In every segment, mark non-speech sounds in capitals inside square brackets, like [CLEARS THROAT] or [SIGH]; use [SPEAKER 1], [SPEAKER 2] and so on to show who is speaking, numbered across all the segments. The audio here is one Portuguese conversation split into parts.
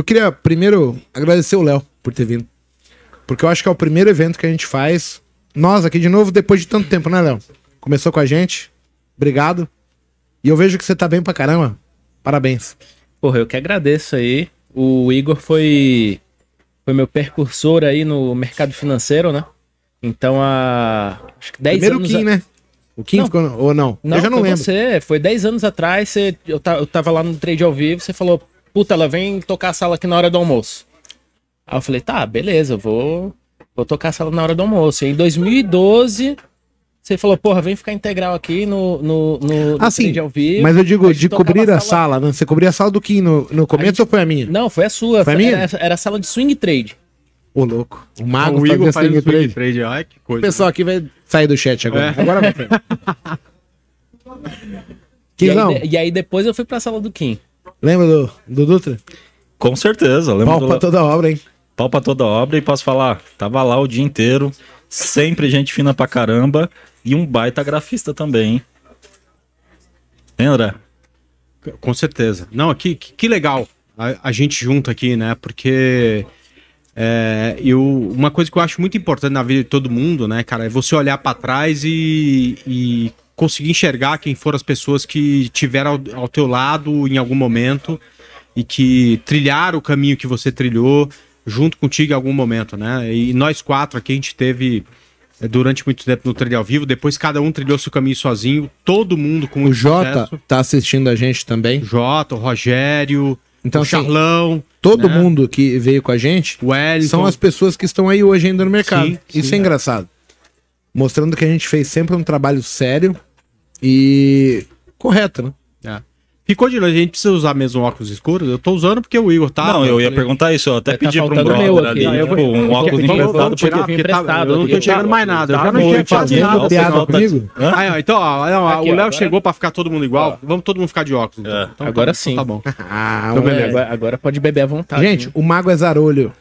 [SPEAKER 1] Eu queria primeiro agradecer o Léo por ter vindo. Porque eu acho que é o primeiro evento que a gente faz. Nós aqui de novo, depois de tanto tempo, né, Léo? Começou com a gente. Obrigado. E eu vejo que você tá bem pra caramba. Parabéns.
[SPEAKER 2] Porra, eu que agradeço aí. O Igor foi, foi meu percursor aí no mercado financeiro, né? Então, há acho que 10
[SPEAKER 1] Primeiro o
[SPEAKER 2] anos...
[SPEAKER 1] Kim,
[SPEAKER 2] a-
[SPEAKER 1] né? O Kim
[SPEAKER 2] Não.
[SPEAKER 1] ficou. Ou não?
[SPEAKER 2] Não,
[SPEAKER 1] eu já não
[SPEAKER 2] foi
[SPEAKER 1] lembro.
[SPEAKER 2] você. Foi 10 anos atrás, você, eu, ta- eu tava lá no trade ao vivo, você falou, puta, ela vem tocar a sala aqui na hora do almoço. Aí eu falei, tá, beleza, eu vou, vou tocar a sala na hora do almoço. E em 2012, você falou, porra, vem ficar integral aqui no, no, no, no
[SPEAKER 1] Ah, sim.
[SPEAKER 2] ao vivo.
[SPEAKER 1] Mas eu digo
[SPEAKER 2] gente
[SPEAKER 1] de cobrir a sala, né? Você cobria a sala do Kim no, no começo ou foi a minha?
[SPEAKER 2] Não, foi a sua.
[SPEAKER 1] Foi a minha?
[SPEAKER 2] era, era a sala de swing trade.
[SPEAKER 1] Ô, louco. O Mago
[SPEAKER 3] o Igor faz
[SPEAKER 1] swing
[SPEAKER 3] o swing
[SPEAKER 1] trade.
[SPEAKER 3] trade. Ai, que
[SPEAKER 1] O
[SPEAKER 3] coisa.
[SPEAKER 1] pessoal aqui vai sair do chat agora.
[SPEAKER 3] É.
[SPEAKER 1] Agora vai. [LAUGHS]
[SPEAKER 2] E aí, de- e aí depois eu fui pra sala do Kim.
[SPEAKER 1] Lembra do, do Dutra?
[SPEAKER 4] Com certeza, lembro
[SPEAKER 1] Pau
[SPEAKER 4] do...
[SPEAKER 1] pra toda obra, hein?
[SPEAKER 4] pau pra toda obra e posso falar, tava lá o dia inteiro, sempre gente fina pra caramba e um baita grafista também, hein? Hein, André?
[SPEAKER 3] Com certeza. Não, que, que, que legal a, a gente junto aqui, né? Porque é, eu, uma coisa que eu acho muito importante na vida de todo mundo, né, cara, é você olhar pra trás e, e conseguir enxergar quem foram as pessoas que tiveram ao, ao teu lado em algum momento e que trilharam o caminho que você trilhou junto contigo em algum momento, né? E nós quatro aqui a gente teve é, durante muito tempo no trilho ao vivo, depois cada um trilhou seu caminho sozinho, todo mundo com
[SPEAKER 1] O Jota
[SPEAKER 3] sucesso.
[SPEAKER 1] tá assistindo a gente também.
[SPEAKER 3] Jota, o Rogério,
[SPEAKER 1] Então,
[SPEAKER 3] o
[SPEAKER 1] assim,
[SPEAKER 3] Charlão,
[SPEAKER 1] Todo
[SPEAKER 3] né?
[SPEAKER 1] mundo que veio com a gente
[SPEAKER 3] o Wellington.
[SPEAKER 1] são as pessoas que estão aí hoje ainda no mercado.
[SPEAKER 3] Sim,
[SPEAKER 1] Isso
[SPEAKER 3] sim,
[SPEAKER 1] é
[SPEAKER 3] é.
[SPEAKER 1] engraçado. Mostrando que a gente fez sempre um trabalho sério e correto, né?
[SPEAKER 3] É. Ficou de longe, a gente precisa usar mesmo óculos escuros? Eu tô usando porque o Igor tá.
[SPEAKER 4] não, eu ia
[SPEAKER 3] falei,
[SPEAKER 4] perguntar isso, eu até
[SPEAKER 2] tá
[SPEAKER 4] pedi pra um brother ali,
[SPEAKER 2] Não, eu vou-
[SPEAKER 4] pô, um óculos emprestado.
[SPEAKER 2] porque
[SPEAKER 3] porque tá, eu não tô enxergando mais nada. Eu
[SPEAKER 4] Tá
[SPEAKER 3] já não enxergo quase nada.
[SPEAKER 1] piada
[SPEAKER 4] pessoal tá-
[SPEAKER 1] comigo?
[SPEAKER 3] Ah, então, ó, não, ó,
[SPEAKER 2] Aqui,
[SPEAKER 3] o
[SPEAKER 2] ó,
[SPEAKER 3] Léo
[SPEAKER 2] agora-
[SPEAKER 3] chegou pra ficar todo mundo igual. Vamos todo mundo ficar de óculos. Então.
[SPEAKER 4] É.
[SPEAKER 3] Então tá
[SPEAKER 2] Agora
[SPEAKER 3] bom,
[SPEAKER 2] sim.
[SPEAKER 3] Então tá bom. [LAUGHS]
[SPEAKER 1] Ah,
[SPEAKER 3] Então,
[SPEAKER 1] um-
[SPEAKER 3] beleza.
[SPEAKER 2] Agora, agora pode beber à vontade.
[SPEAKER 1] Gente,
[SPEAKER 2] né?
[SPEAKER 1] o Mago é zarolho.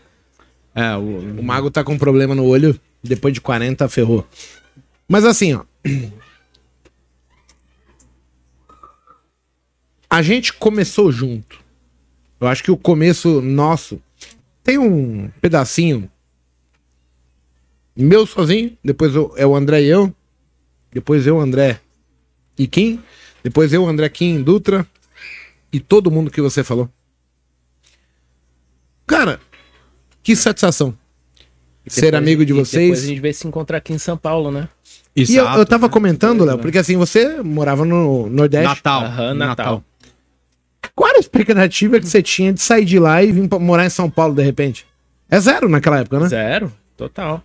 [SPEAKER 3] É, o,
[SPEAKER 1] O Mago tá com problema no olho. Depois de 40, ferrou. Mas assim, ó. A gente começou junto. Eu acho que o começo nosso tem um pedacinho meu sozinho, depois eu- é o André e eu, depois eu, André e Kim, depois eu, André, Kim, Dutra e todo mundo que você falou. Cara, que satisfação ser
[SPEAKER 2] Depois-
[SPEAKER 1] amigo de
[SPEAKER 2] e Depois a
[SPEAKER 1] vocês.
[SPEAKER 2] gente vai se encontrar aqui em São Paulo, né?
[SPEAKER 1] E eu, eu tava
[SPEAKER 3] né?
[SPEAKER 1] comentando, Léo, porque assim, você morava no Nordeste.
[SPEAKER 3] Natal.
[SPEAKER 2] Aham, Natal.
[SPEAKER 1] Qual era a expectativa que você tinha de sair de lá e vir morar em São Paulo de repente? É zero naquela época, né?
[SPEAKER 2] Zero, total.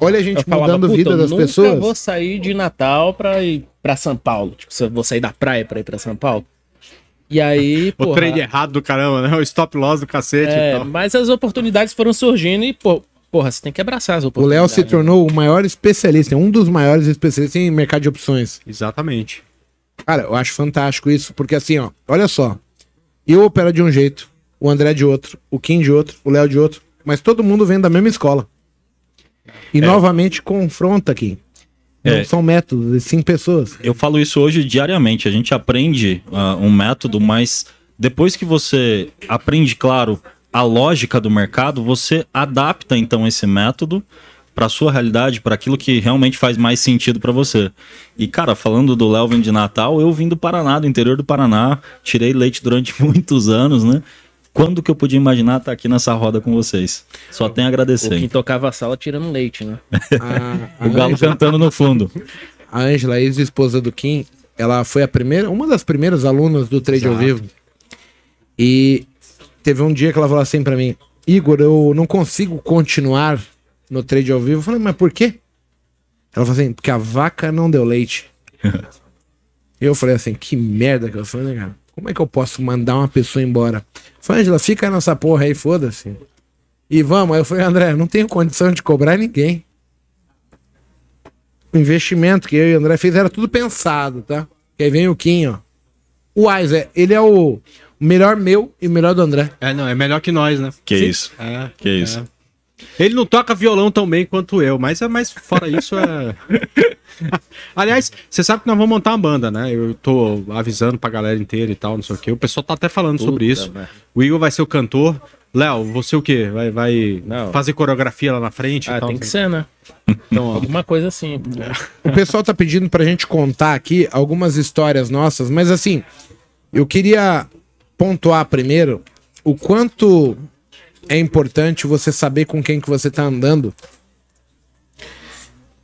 [SPEAKER 1] Olha a gente
[SPEAKER 2] Eu falava,
[SPEAKER 1] mudando a
[SPEAKER 2] "Puta,
[SPEAKER 1] vida
[SPEAKER 2] eu
[SPEAKER 1] das
[SPEAKER 2] nunca
[SPEAKER 1] pessoas.
[SPEAKER 2] vou sair de Natal pra ir pra São Paulo. Tipo, se eu vou sair da praia pra ir pra São Paulo. E aí, [LAUGHS]
[SPEAKER 3] O
[SPEAKER 2] porra,
[SPEAKER 3] trade errado do caramba, né? O stop loss do cacete e
[SPEAKER 2] é,
[SPEAKER 3] tal.
[SPEAKER 2] mas as oportunidades foram surgindo e, pô, porra, você tem que abraçar as
[SPEAKER 1] O
[SPEAKER 2] oportunidades.
[SPEAKER 1] Léo se tornou o maior especialista, um dos maiores especialistas em mercado de opções.
[SPEAKER 3] Exatamente.
[SPEAKER 1] Cara, eu acho fantástico isso, porque assim, ó, olha só. Eu opero de um jeito, o André de outro, o Kim de outro, o Léo de outro, mas todo mundo vem da mesma escola. E novamente confronta aqui. Não
[SPEAKER 4] É.
[SPEAKER 1] são métodos, e sim pessoas.
[SPEAKER 4] Eu falo isso hoje diariamente. A gente aprende ah, um método, mas depois que você aprende, claro, a lógica do mercado, você adapta então esse método para sua realidade, para aquilo que realmente faz mais sentido para você. E cara, falando do Léo vindo de Natal, eu vim do Paraná, do interior do Paraná, tirei leite durante [LAUGHS] muitos anos, né? Quando que eu podia imaginar estar aqui nessa roda com vocês? Só tenho a
[SPEAKER 2] O
[SPEAKER 4] agradecer.
[SPEAKER 2] quem tocava a sala tirando leite, né?
[SPEAKER 1] A, [LAUGHS] a
[SPEAKER 4] O galo
[SPEAKER 1] Ângela-
[SPEAKER 4] cantando no fundo.
[SPEAKER 1] a Ângela, ex-esposa do Kim, ela foi a primeira, uma das primeiras alunas do Trade ao
[SPEAKER 3] Exato.
[SPEAKER 1] Vivo. E teve um dia que ela falou assim pra mim: Igor, eu não consigo continuar no Trade ao Vivo. Eu falei, mas por quê? Ela falou assim: porque a vaca não deu leite. [LAUGHS] Eu falei assim: que merda que eu falei, né, cara? Como é que eu posso mandar uma pessoa embora? Eu falei, Ângela, fica nessa porra aí, foda-se. E vamos. Aí eu falei, André, não tenho condição de cobrar ninguém. O investimento que eu e o André fez era tudo pensado, tá? E aí vem o Kim, ó. O Weiser, ele é o melhor meu e o melhor do André.
[SPEAKER 3] É, não, é melhor que nós, né?
[SPEAKER 4] Que
[SPEAKER 1] Sim.
[SPEAKER 4] isso.
[SPEAKER 3] É,
[SPEAKER 4] Que isso.
[SPEAKER 3] Ele não toca violão tão bem quanto eu, mas é mais fora isso é. [LAUGHS] Aliás, você sabe que nós vamos montar uma banda, né? Eu tô avisando pra galera inteira e tal, não sei o quê. O pessoal tá até falando sobre isso.
[SPEAKER 2] merda.
[SPEAKER 3] O Igor vai ser o cantor. Léo, você o quê? Vai, vai
[SPEAKER 2] Não.
[SPEAKER 3] fazer coreografia lá na frente? e
[SPEAKER 2] Ah,
[SPEAKER 3] tal,
[SPEAKER 2] tem que
[SPEAKER 3] não sei
[SPEAKER 2] ser, né?
[SPEAKER 3] Então,
[SPEAKER 2] Alguma coisa assim.
[SPEAKER 1] O pessoal tá pedindo pra gente contar aqui algumas histórias nossas, mas assim, eu queria pontuar primeiro o quanto é importante você saber com quem que você tá andando.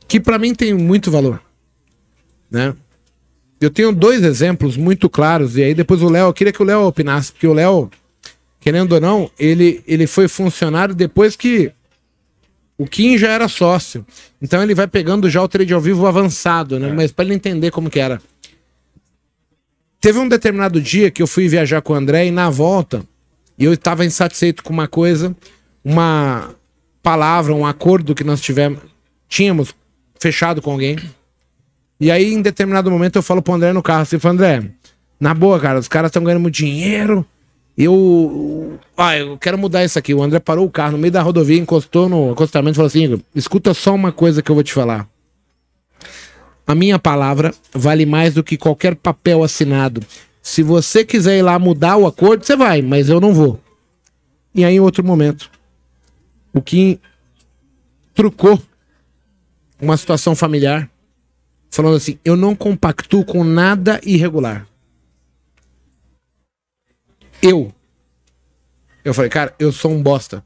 [SPEAKER 1] Que pra mim tem muito valor, né? Eu tenho dois exemplos muito claros e aí depois o Léo, eu queria que o Léo opinasse, porque o Léo, querendo ou não, ele ele foi funcionário depois que o Kim já era sócio. Então ele vai pegando já o trade ao vivo avançado, né? Mas para ele entender como que era. Teve um determinado dia que eu fui viajar com o André e na volta eu estava insatisfeito com uma coisa, uma palavra, um acordo que nós tivemos, tínhamos fechado com alguém. E aí, em determinado momento, eu falo pro André no carro assim, falo, André, na boa, cara, os caras estão ganhando muito dinheiro. Eu. Ah, eu quero mudar isso aqui. O André parou o carro no meio da rodovia, encostou no acostamento e falou assim: escuta só uma coisa que eu vou te falar. A minha palavra vale mais do que qualquer papel assinado. Se você quiser ir lá mudar o acordo, você vai, mas eu não vou. E aí, em outro momento, o Kim trucou uma situação familiar, falando assim: eu não compactuo com nada irregular. Eu. Eu falei, cara, eu sou um bosta.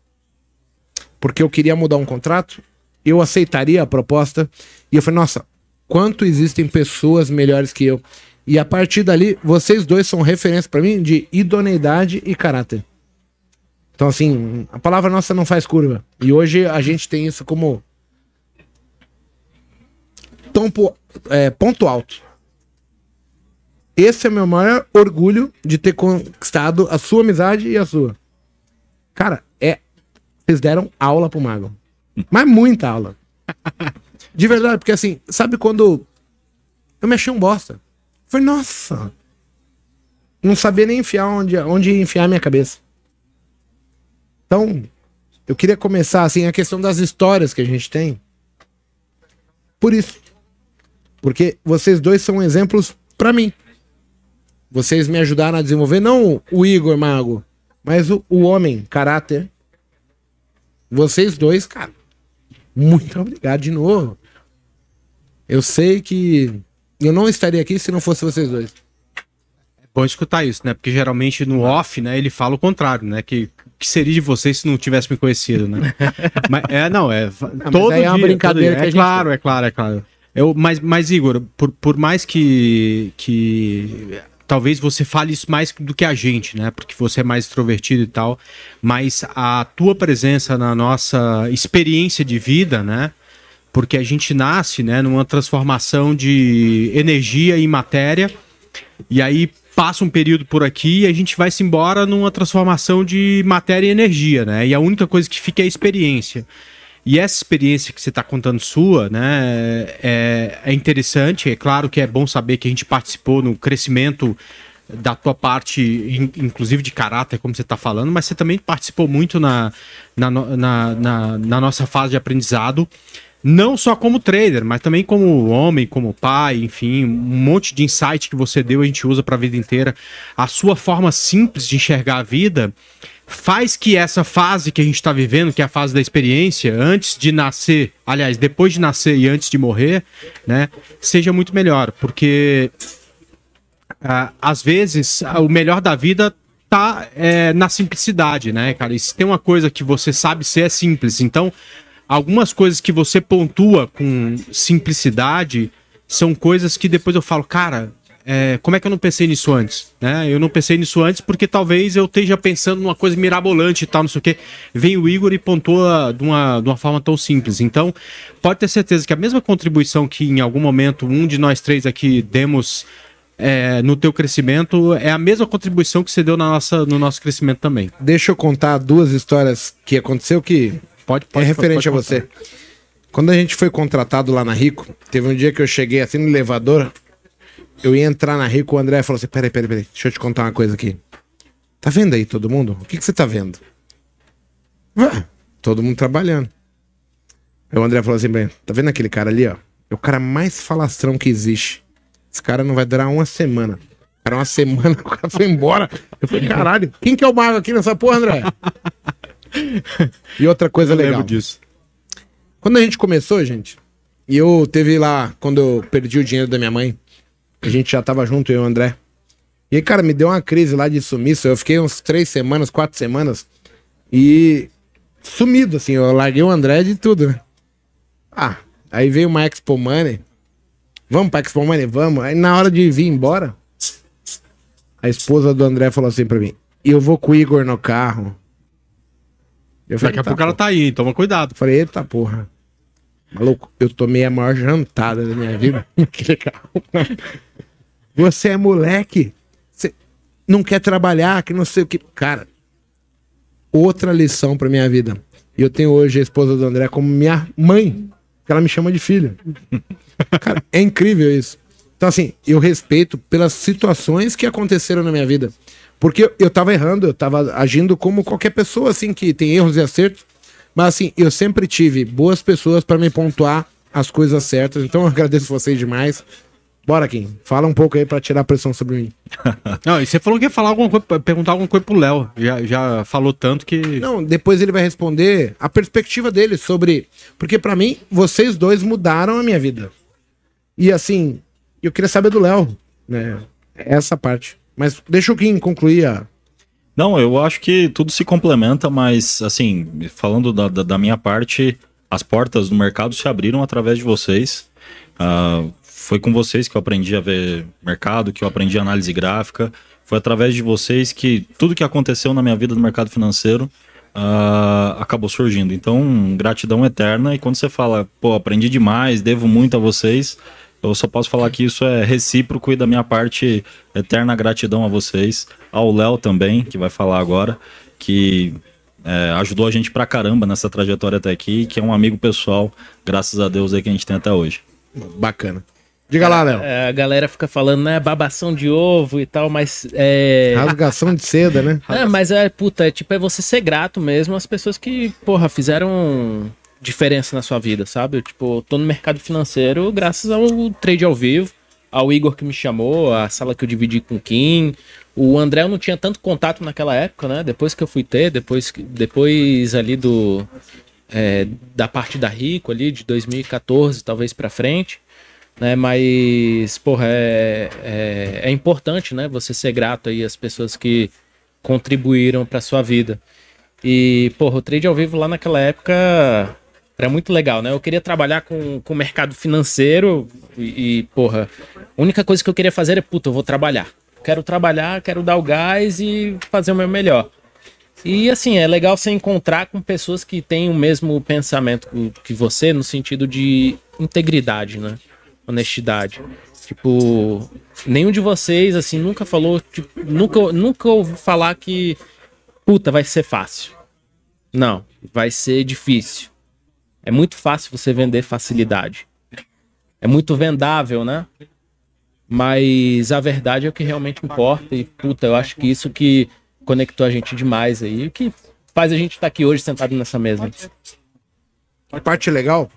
[SPEAKER 1] Porque eu queria mudar um contrato, eu aceitaria a proposta. E eu falei, nossa, quanto existem pessoas melhores que eu. E a partir dali, vocês dois são referência pra mim de idoneidade e caráter. Então, assim, a palavra nossa não faz curva. E hoje a gente tem isso como é, ponto alto. Esse é o meu maior orgulho de ter conquistado a sua amizade e a sua. Cara, é. Vocês deram aula pro Mago. Mas muita aula. De verdade, porque assim, sabe quando eu me achei um bosta? Nossa. Não sabia nem enfiar onde, onde enfiar minha cabeça. Então, eu queria começar assim a questão das histórias que a gente tem. Por isso. Porque vocês dois são exemplos pra mim. Vocês me ajudaram a desenvolver, não o Igor Mago, mas o, o homem, caráter. Vocês dois, cara. Muito obrigado de novo. Eu sei que eu não estaria aqui se não fosse vocês dois.
[SPEAKER 3] bom escutar isso, né? Porque geralmente no off, né, ele fala o contrário, né? Que que seria de vocês se não tivesse me conhecido, né? [LAUGHS] mas, é, não, é. todo
[SPEAKER 1] aí é uma
[SPEAKER 3] dia,
[SPEAKER 1] brincadeira
[SPEAKER 3] todo dia.
[SPEAKER 1] que a
[SPEAKER 3] É
[SPEAKER 1] gente-
[SPEAKER 3] claro, é claro, é claro. Eu, mas, mas, Igor, por, por mais que, que. Talvez você fale isso mais do que a gente, né? Porque você é mais extrovertido e tal. Mas a tua presença na nossa experiência de vida, né? Porque a gente nasce, né, numa transformação de energia em matéria. E aí passa um período por aqui e a gente vai se embora numa transformação de matéria e energia, né? E a única coisa que fica é a experiência. E essa experiência que você está contando sua, né, é, é interessante. É claro que é bom saber que a gente participou no crescimento da tua parte, in- inclusive de caráter, como você está falando, mas você também participou muito na, na, na, na, na nossa fase de aprendizado. Não só como trader, mas também como homem, como pai, enfim, um monte de insight que você deu a gente usa para a vida inteira. A sua forma simples de enxergar a vida faz que essa fase que a gente está vivendo, que é a fase da experiência, antes de nascer, aliás, depois de nascer e antes de morrer, né, seja muito melhor, porque ah, às vezes o melhor da vida tá é, na simplicidade, né, cara? E se tem uma coisa que você sabe ser é simples. Então, algumas coisas que você pontua com simplicidade são coisas que depois eu falo, cara, é, como é que eu não pensei nisso antes? Né? Eu não pensei nisso antes porque talvez eu esteja pensando numa coisa mirabolante e tal, não sei o quê. Vem o Igor e pontua de uma, de uma forma tão simples. Então, pode ter certeza que a mesma contribuição que em algum momento um de nós três aqui demos é, no teu crescimento é a mesma contribuição que você deu na nossa, no nosso crescimento também.
[SPEAKER 1] Deixa eu contar duas histórias que aconteceu que
[SPEAKER 3] Pode,
[SPEAKER 1] é referente
[SPEAKER 3] pode
[SPEAKER 1] a
[SPEAKER 3] contar.
[SPEAKER 1] você. Quando a gente foi contratado lá na Rico, teve um dia que eu cheguei assim no elevador, eu ia entrar na Rico, o André falou assim: peraí, peraí, peraí, deixa eu te contar uma coisa aqui. Tá vendo aí todo mundo? O que, que você tá vendo? Ué, todo mundo trabalhando. Aí o André falou assim, bem, tá vendo aquele cara ali, ó? É o cara mais falastrão que existe. Esse cara não vai durar uma semana. Era uma [LAUGHS] semana, o cara foi embora. Eu falei, caralho, quem que é o mago aqui nessa porra, André? [LAUGHS] e outra coisa
[SPEAKER 3] Eu
[SPEAKER 1] legal.
[SPEAKER 3] lembro disso.
[SPEAKER 1] Quando a gente começou, gente, e eu teve lá, quando eu perdi o dinheiro da minha mãe, a gente já tava junto, eu e o André. E aí, cara, me deu uma crise lá de sumiço. Eu fiquei uns três semanas, quatro semanas e sumido, assim. Eu larguei o André de tudo, né? Ah, aí veio uma Expo Money. Vamos pra Expo Money? Vamos. Aí na hora de vir embora, a esposa do André falou assim pra mim: Eu vou com o Igor no carro. Eu
[SPEAKER 3] Daqui a
[SPEAKER 1] "Tá,
[SPEAKER 3] pouco ela tá aí, toma cuidado.
[SPEAKER 1] Falei, eita porra. Maluco, eu tomei a maior jantada da minha vida. [LAUGHS] que legal. Você é moleque. Você não quer trabalhar, que não sei o que. Cara, outra lição pra minha vida. E eu tenho hoje a esposa do André como minha mãe, que ela me chama de filha. [LAUGHS] Cara, é incrível isso. Então, assim, eu respeito pelas situações que aconteceram na minha vida. Porque eu, eu tava errando, eu tava agindo como qualquer pessoa, assim, que tem erros e acertos. Mas, assim, eu sempre tive boas pessoas pra me pontuar as coisas certas. Então, eu agradeço vocês demais. Bora, Kim. Fala um pouco aí pra tirar a pressão sobre mim. [LAUGHS]
[SPEAKER 3] Não, e você falou que ia falar alguma coisa, perguntar alguma coisa pro Léo. Já, já falou tanto que.
[SPEAKER 1] Não, depois ele vai responder a perspectiva dele sobre. Porque pra mim, vocês dois mudaram a minha vida. E assim, eu queria saber do Léo, né? Essa parte. Mas deixa o Kim concluir a.
[SPEAKER 4] Não, eu acho que tudo se complementa, mas assim, falando da, da, da minha parte, as portas do mercado se abriram através de vocês. Ah, foi com vocês que eu aprendi a ver mercado, que eu aprendi análise gráfica. Foi através de vocês que tudo que aconteceu na minha vida no mercado financeiro ah, acabou surgindo. Então, gratidão eterna. E quando você fala, pô, aprendi demais, devo muito a vocês, eu só posso falar que isso é recíproco e da minha parte, eterna gratidão a vocês, ao Léo também, que vai falar agora, que é, ajudou a gente pra caramba nessa trajetória até aqui, que é um amigo pessoal, graças a Deus aí que a gente tem até hoje.
[SPEAKER 1] Bacana. Diga lá, Léo.
[SPEAKER 2] É, a galera fica falando, né, babação de ovo e tal, mas é.
[SPEAKER 1] Rasgação de seda, né?
[SPEAKER 2] É, mas é, puta, é, tipo, é você ser grato mesmo às pessoas que, porra, fizeram diferença na sua vida, sabe? Eu, tipo, tô no mercado financeiro graças ao trade ao vivo, ao Igor que me chamou, a sala que eu dividi com o Kim. O André eu não tinha tanto contato naquela época, né? Depois que eu fui ter, depois, depois ali do. é, da parte da Rico ali, de 2014, talvez pra frente né? Mas, porra, é, é, é importante, né? Você ser grato aí às pessoas que contribuíram pra sua vida. E, porra, o trade ao vivo lá naquela época era muito legal, né? Eu queria trabalhar com, com o mercado financeiro e, e, porra, a única coisa que eu queria fazer é, puta, eu vou trabalhar. Quero trabalhar, quero dar o gás e fazer o meu melhor. E assim, é legal você encontrar com pessoas que têm o mesmo pensamento que você, no sentido de integridade, né? Honestidade. Tipo, nenhum de vocês, assim, nunca falou, tipo, nunca, nunca ouvi falar que, puta, vai ser fácil. Não, vai ser difícil. É muito fácil você vender facilidade. É muito vendável, né? Mas a verdade é o que realmente importa. E, puta, eu acho que isso que conectou a gente demais aí. O que faz a gente estar aqui hoje sentado nessa mesa.
[SPEAKER 1] A parte legal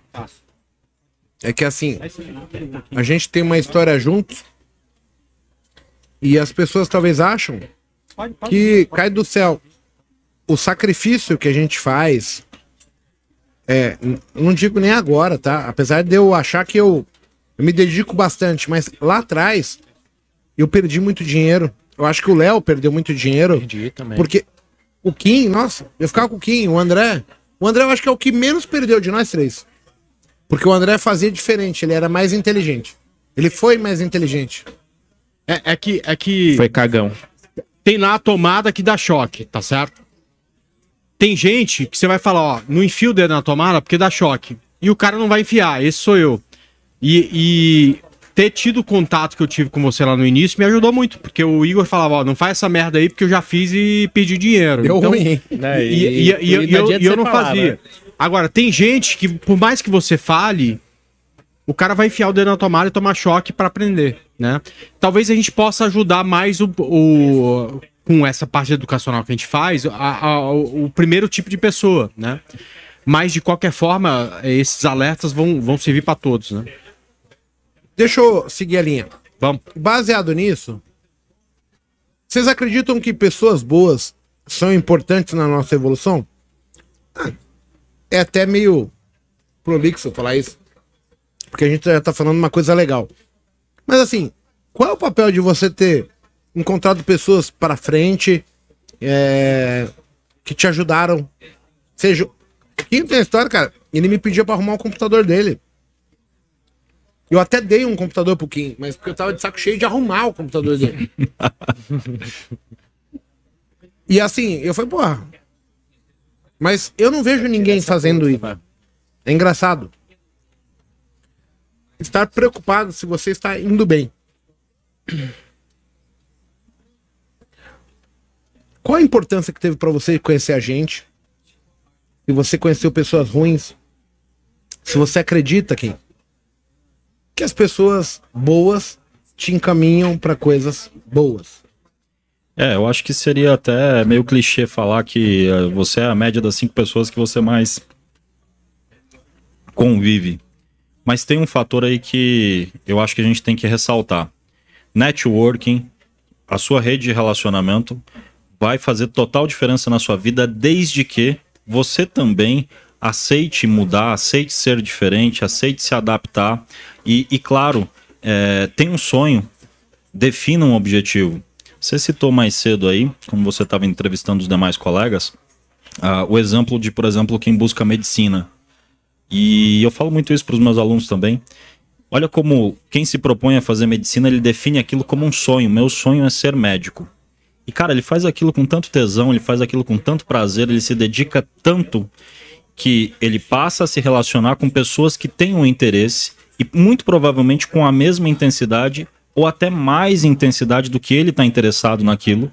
[SPEAKER 1] é que assim, a gente tem uma história juntos e as pessoas talvez acham que cai do céu. O sacrifício que a gente faz, é, não digo nem agora, tá? Apesar de eu achar que eu, eu me dedico bastante, mas lá atrás eu perdi muito dinheiro. Eu acho que o Léo perdeu muito dinheiro.
[SPEAKER 2] Perdi também.
[SPEAKER 1] Porque o Kim, nossa, eu ficava com o Kim, o André. O André eu acho que é o que menos perdeu de nós três. Porque o André fazia diferente, ele era mais inteligente. Ele foi mais inteligente.
[SPEAKER 3] É, é que, é que
[SPEAKER 2] Foi cagão.
[SPEAKER 3] tem lá a tomada que dá choque, tá certo? Tem gente que você vai falar, ó, não enfia o dedo na tomada porque dá choque. E o cara não vai enfiar, esse sou eu. E, e ter tido o contato que eu tive com você lá no início me ajudou muito, porque o Igor falava, ó, não faz essa merda aí porque eu já fiz e pedi dinheiro.
[SPEAKER 1] Deu
[SPEAKER 3] Então,
[SPEAKER 1] ruim?
[SPEAKER 2] Né?
[SPEAKER 3] E, e- e- e eu- e eu, e não
[SPEAKER 2] falar,
[SPEAKER 3] fazia.
[SPEAKER 2] né?
[SPEAKER 3] Agora, tem gente que, por mais que você fale, o cara vai enfiar o dedo na tomada e tomar choque pra aprender, né? Talvez a gente possa ajudar mais o, o- com essa parte educacional que a gente faz, a- a- o primeiro tipo de pessoa, né? Mas, de qualquer forma, esses alertas vão, vão servir para todos, né?
[SPEAKER 1] Deixa eu seguir a linha.
[SPEAKER 3] Vamos.
[SPEAKER 1] Baseado nisso, vocês acreditam que pessoas boas são importantes na nossa evolução? Ah, é até meio prolixo falar isso. Porque a gente já tá falando uma coisa legal. Mas assim, qual é o papel de você ter encontrado pessoas para frente é, que te ajudaram? Seja. Kim tem a história, cara. Ele me pediu para arrumar o computador dele. Eu até dei um computador pro Kim, mas porque eu tava de saco cheio de arrumar o computador dele. [LAUGHS] e assim, eu falei, porra. Mas eu não vejo ninguém fazendo isso. É engraçado. Estar preocupado se você está indo bem. Qual a importância que teve pra você conhecer a gente? Se você conheceu pessoas ruins? Se você acredita, Kim, que as pessoas boas te encaminham pra coisas boas.
[SPEAKER 4] É, eu acho que seria até meio clichê falar que eh, você é a média das cinco pessoas que você mais convive. Mas tem um fator aí que eu acho que a gente tem que ressaltar. Networking, a sua rede de relacionamento, vai fazer total diferença na sua vida desde que você também aceite mudar, aceite ser diferente, aceite se adaptar. E, e claro, é, tem um sonho, defina um objetivo. Você citou mais cedo aí, como você estava entrevistando os demais colegas, ah, o exemplo de, por exemplo, quem busca medicina. E eu falo muito isso para os meus alunos também. Olha como quem se propõe a fazer medicina, ele define aquilo como um sonho. Meu sonho é ser médico. E cara, ele faz aquilo com tanto tesão, ele faz aquilo com tanto prazer, ele se dedica tanto que ele passa a se relacionar com pessoas que têm um interesse e muito provavelmente com a mesma intensidade ou até mais intensidade do que ele está interessado naquilo.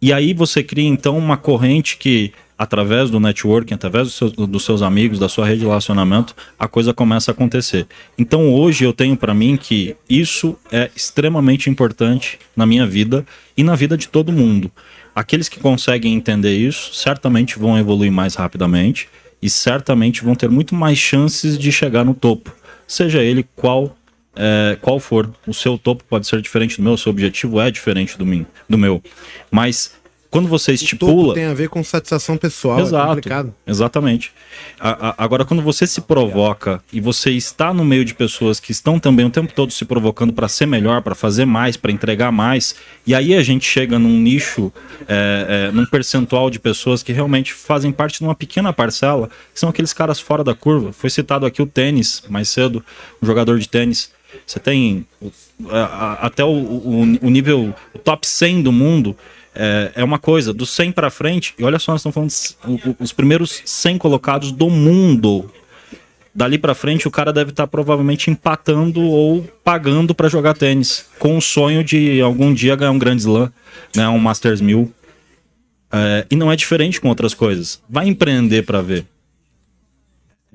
[SPEAKER 4] E aí você cria então uma corrente que, através do networking, através dos seus, dos seus amigos, da sua rede de relacionamento, a coisa começa a acontecer. Então hoje eu tenho para mim que isso é extremamente importante na minha vida e na vida de todo mundo. Aqueles que conseguem entender isso certamente vão evoluir mais rapidamente e certamente vão ter muito mais chances de chegar no topo, seja ele qual é, qual for. O seu topo pode ser diferente do meu, o seu objetivo é diferente do, mim, do meu. Mas quando você estipula.
[SPEAKER 1] tem a ver com satisfação pessoal, é
[SPEAKER 4] Exato,
[SPEAKER 1] complicado.
[SPEAKER 4] exatamente. A- a- agora, quando você se provoca e você está no meio de pessoas que estão também o tempo todo se provocando para ser melhor, para fazer mais, para entregar mais, e aí a gente chega num nicho, é, é, num percentual de pessoas que realmente fazem parte de uma pequena parcela, que são aqueles caras fora da curva. Foi citado aqui o tênis mais cedo, um jogador de tênis. Você tem a- até o, o- o nível o top 100 do mundo é, é uma coisa, do 100 para frente, e olha só, nós estamos falando o- os primeiros 100 colocados do mundo. Dali para frente, o cara deve estar provavelmente empatando ou pagando para jogar tênis, com o sonho de algum dia ganhar um Grand Slam, ganhar um Masters 1000. É, e não é diferente com outras coisas. Vai empreender para ver.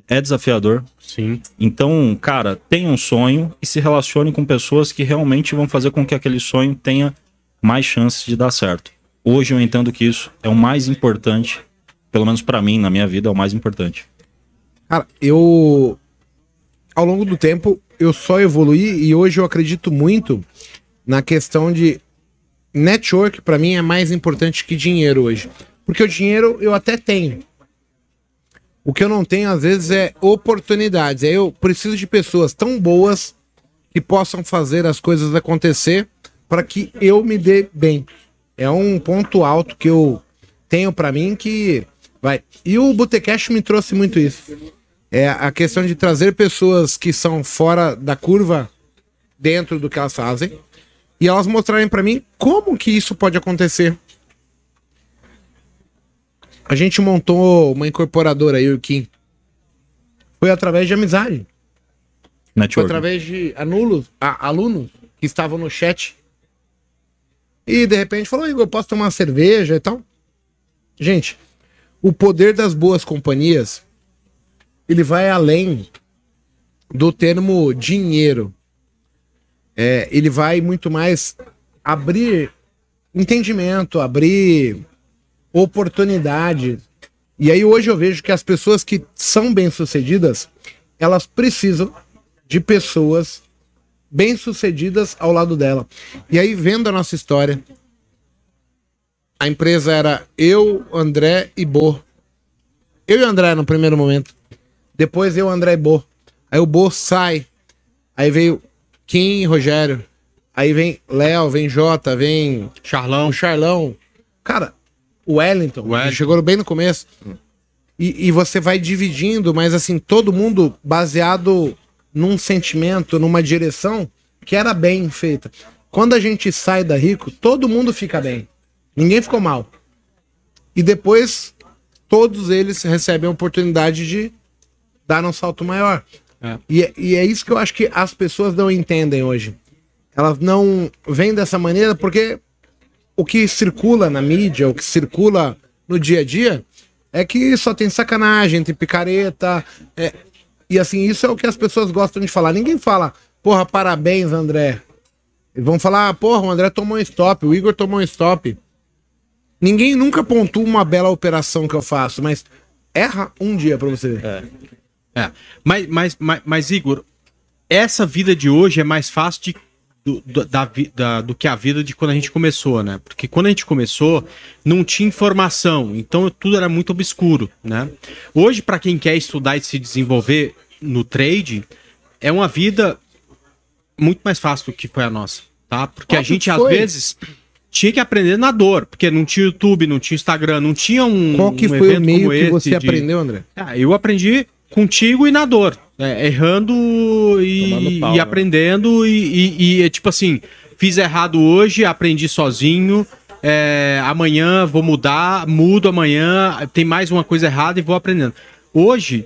[SPEAKER 4] É desafiador,
[SPEAKER 3] Sim.
[SPEAKER 4] então, cara, tenha um sonho e se relacione com pessoas que realmente vão fazer com que aquele sonho tenha mais chances de dar certo. Hoje eu entendo que isso é o mais importante, pelo menos pra mim, na minha vida, é o mais importante.
[SPEAKER 1] Cara, eu. Ao longo do tempo, eu só evoluí e hoje eu acredito muito na questão de. Network, pra mim, é mais importante que dinheiro hoje. Porque o dinheiro eu até tenho. O que eu não tenho, às vezes, é oportunidades. Eu preciso de pessoas tão boas que possam fazer as coisas acontecer para que eu me dê bem. É um ponto alto que eu tenho pra mim que vai. E o Botecash me trouxe muito isso. É a questão de trazer pessoas que são fora da curva dentro do que elas fazem e elas mostrarem pra mim como que isso pode acontecer. A gente montou uma incorporadora aí, o Kim. Foi através de amizade. Foi
[SPEAKER 4] Network.
[SPEAKER 1] através de anulos, a- alunos que estavam no chat. E de repente falou, Igor, eu posso tomar uma cerveja e tal. Gente, o poder das boas companhias, ele vai além do termo dinheiro. É, ele vai muito mais abrir entendimento, abrir oportunidade. E aí hoje eu vejo que as pessoas que são bem-sucedidas, elas precisam de pessoas bem-sucedidas ao lado dela. E aí vendo a nossa história, a empresa era eu, André e Bo. Eu e André no primeiro momento. Depois eu, André e Bo. Aí o Bo sai. Aí veio Kim e Rogério. Aí vem Léo, vem Jota, vem
[SPEAKER 3] Charlão.
[SPEAKER 1] o Charlão. Cara, o Wellington,
[SPEAKER 3] Wellington.
[SPEAKER 1] chegou bem no começo. E, e você vai dividindo, mas assim, todo mundo baseado num sentimento, numa direção que era bem feita. Quando a gente sai da Rico, todo mundo fica bem. Ninguém ficou mal. E depois, todos eles recebem a oportunidade de dar um salto maior.
[SPEAKER 3] É.
[SPEAKER 1] E, é- e é isso que eu acho que as pessoas não entendem hoje. Elas não veem dessa maneira porque o que circula na mídia, o que circula no dia a dia, é que só tem sacanagem, tem picareta. é- e assim, isso é o que as pessoas gostam de falar. Ninguém fala, porra, parabéns, André. Eles vão falar, porra, o André tomou um stop, o Igor tomou um stop. Ninguém nunca pontua uma bela operação que eu faço, mas erra um dia pra você ver.
[SPEAKER 3] É. Mas, mas, mas, mas, Igor, essa vida de hoje é mais fácil de, do, da, da- do que a vida de quando a gente começou, né? Porque quando a gente começou, não tinha informação, então tudo era muito obscuro, né? Hoje, para quem quer estudar e se desenvolver no trade, é uma vida muito mais fácil do que foi a nossa, tá? Porque a gente, às vezes, tinha que aprender na dor, porque não tinha YouTube, não tinha Instagram, não tinha um.
[SPEAKER 1] Qual que
[SPEAKER 3] um
[SPEAKER 1] foi o meio que você
[SPEAKER 3] de-
[SPEAKER 1] aprendeu, André?
[SPEAKER 3] ah, eu aprendi contigo e na dor, né? errando e,
[SPEAKER 2] pau,
[SPEAKER 3] e
[SPEAKER 2] né?
[SPEAKER 3] aprendendo e, e- e é tipo assim, fiz errado hoje, aprendi sozinho, é, amanhã vou mudar, mudo amanhã, tem mais uma coisa errada e vou aprendendo. Hoje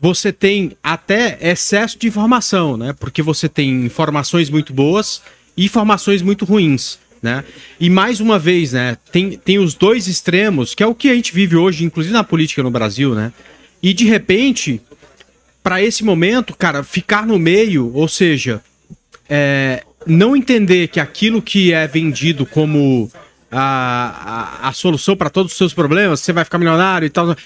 [SPEAKER 3] você tem até excesso de informação, né? Porque você tem informações muito boas e informações muito ruins, né? E mais uma vez, né? Tem, tem os dois extremos, que é o que a gente vive hoje, inclusive na política no Brasil, né? E de repente, para esse momento, cara, ficar no meio, ou seja, é, não entender que aquilo que é vendido como a, a, a solução para todos os seus problemas, você vai ficar milionário e tal.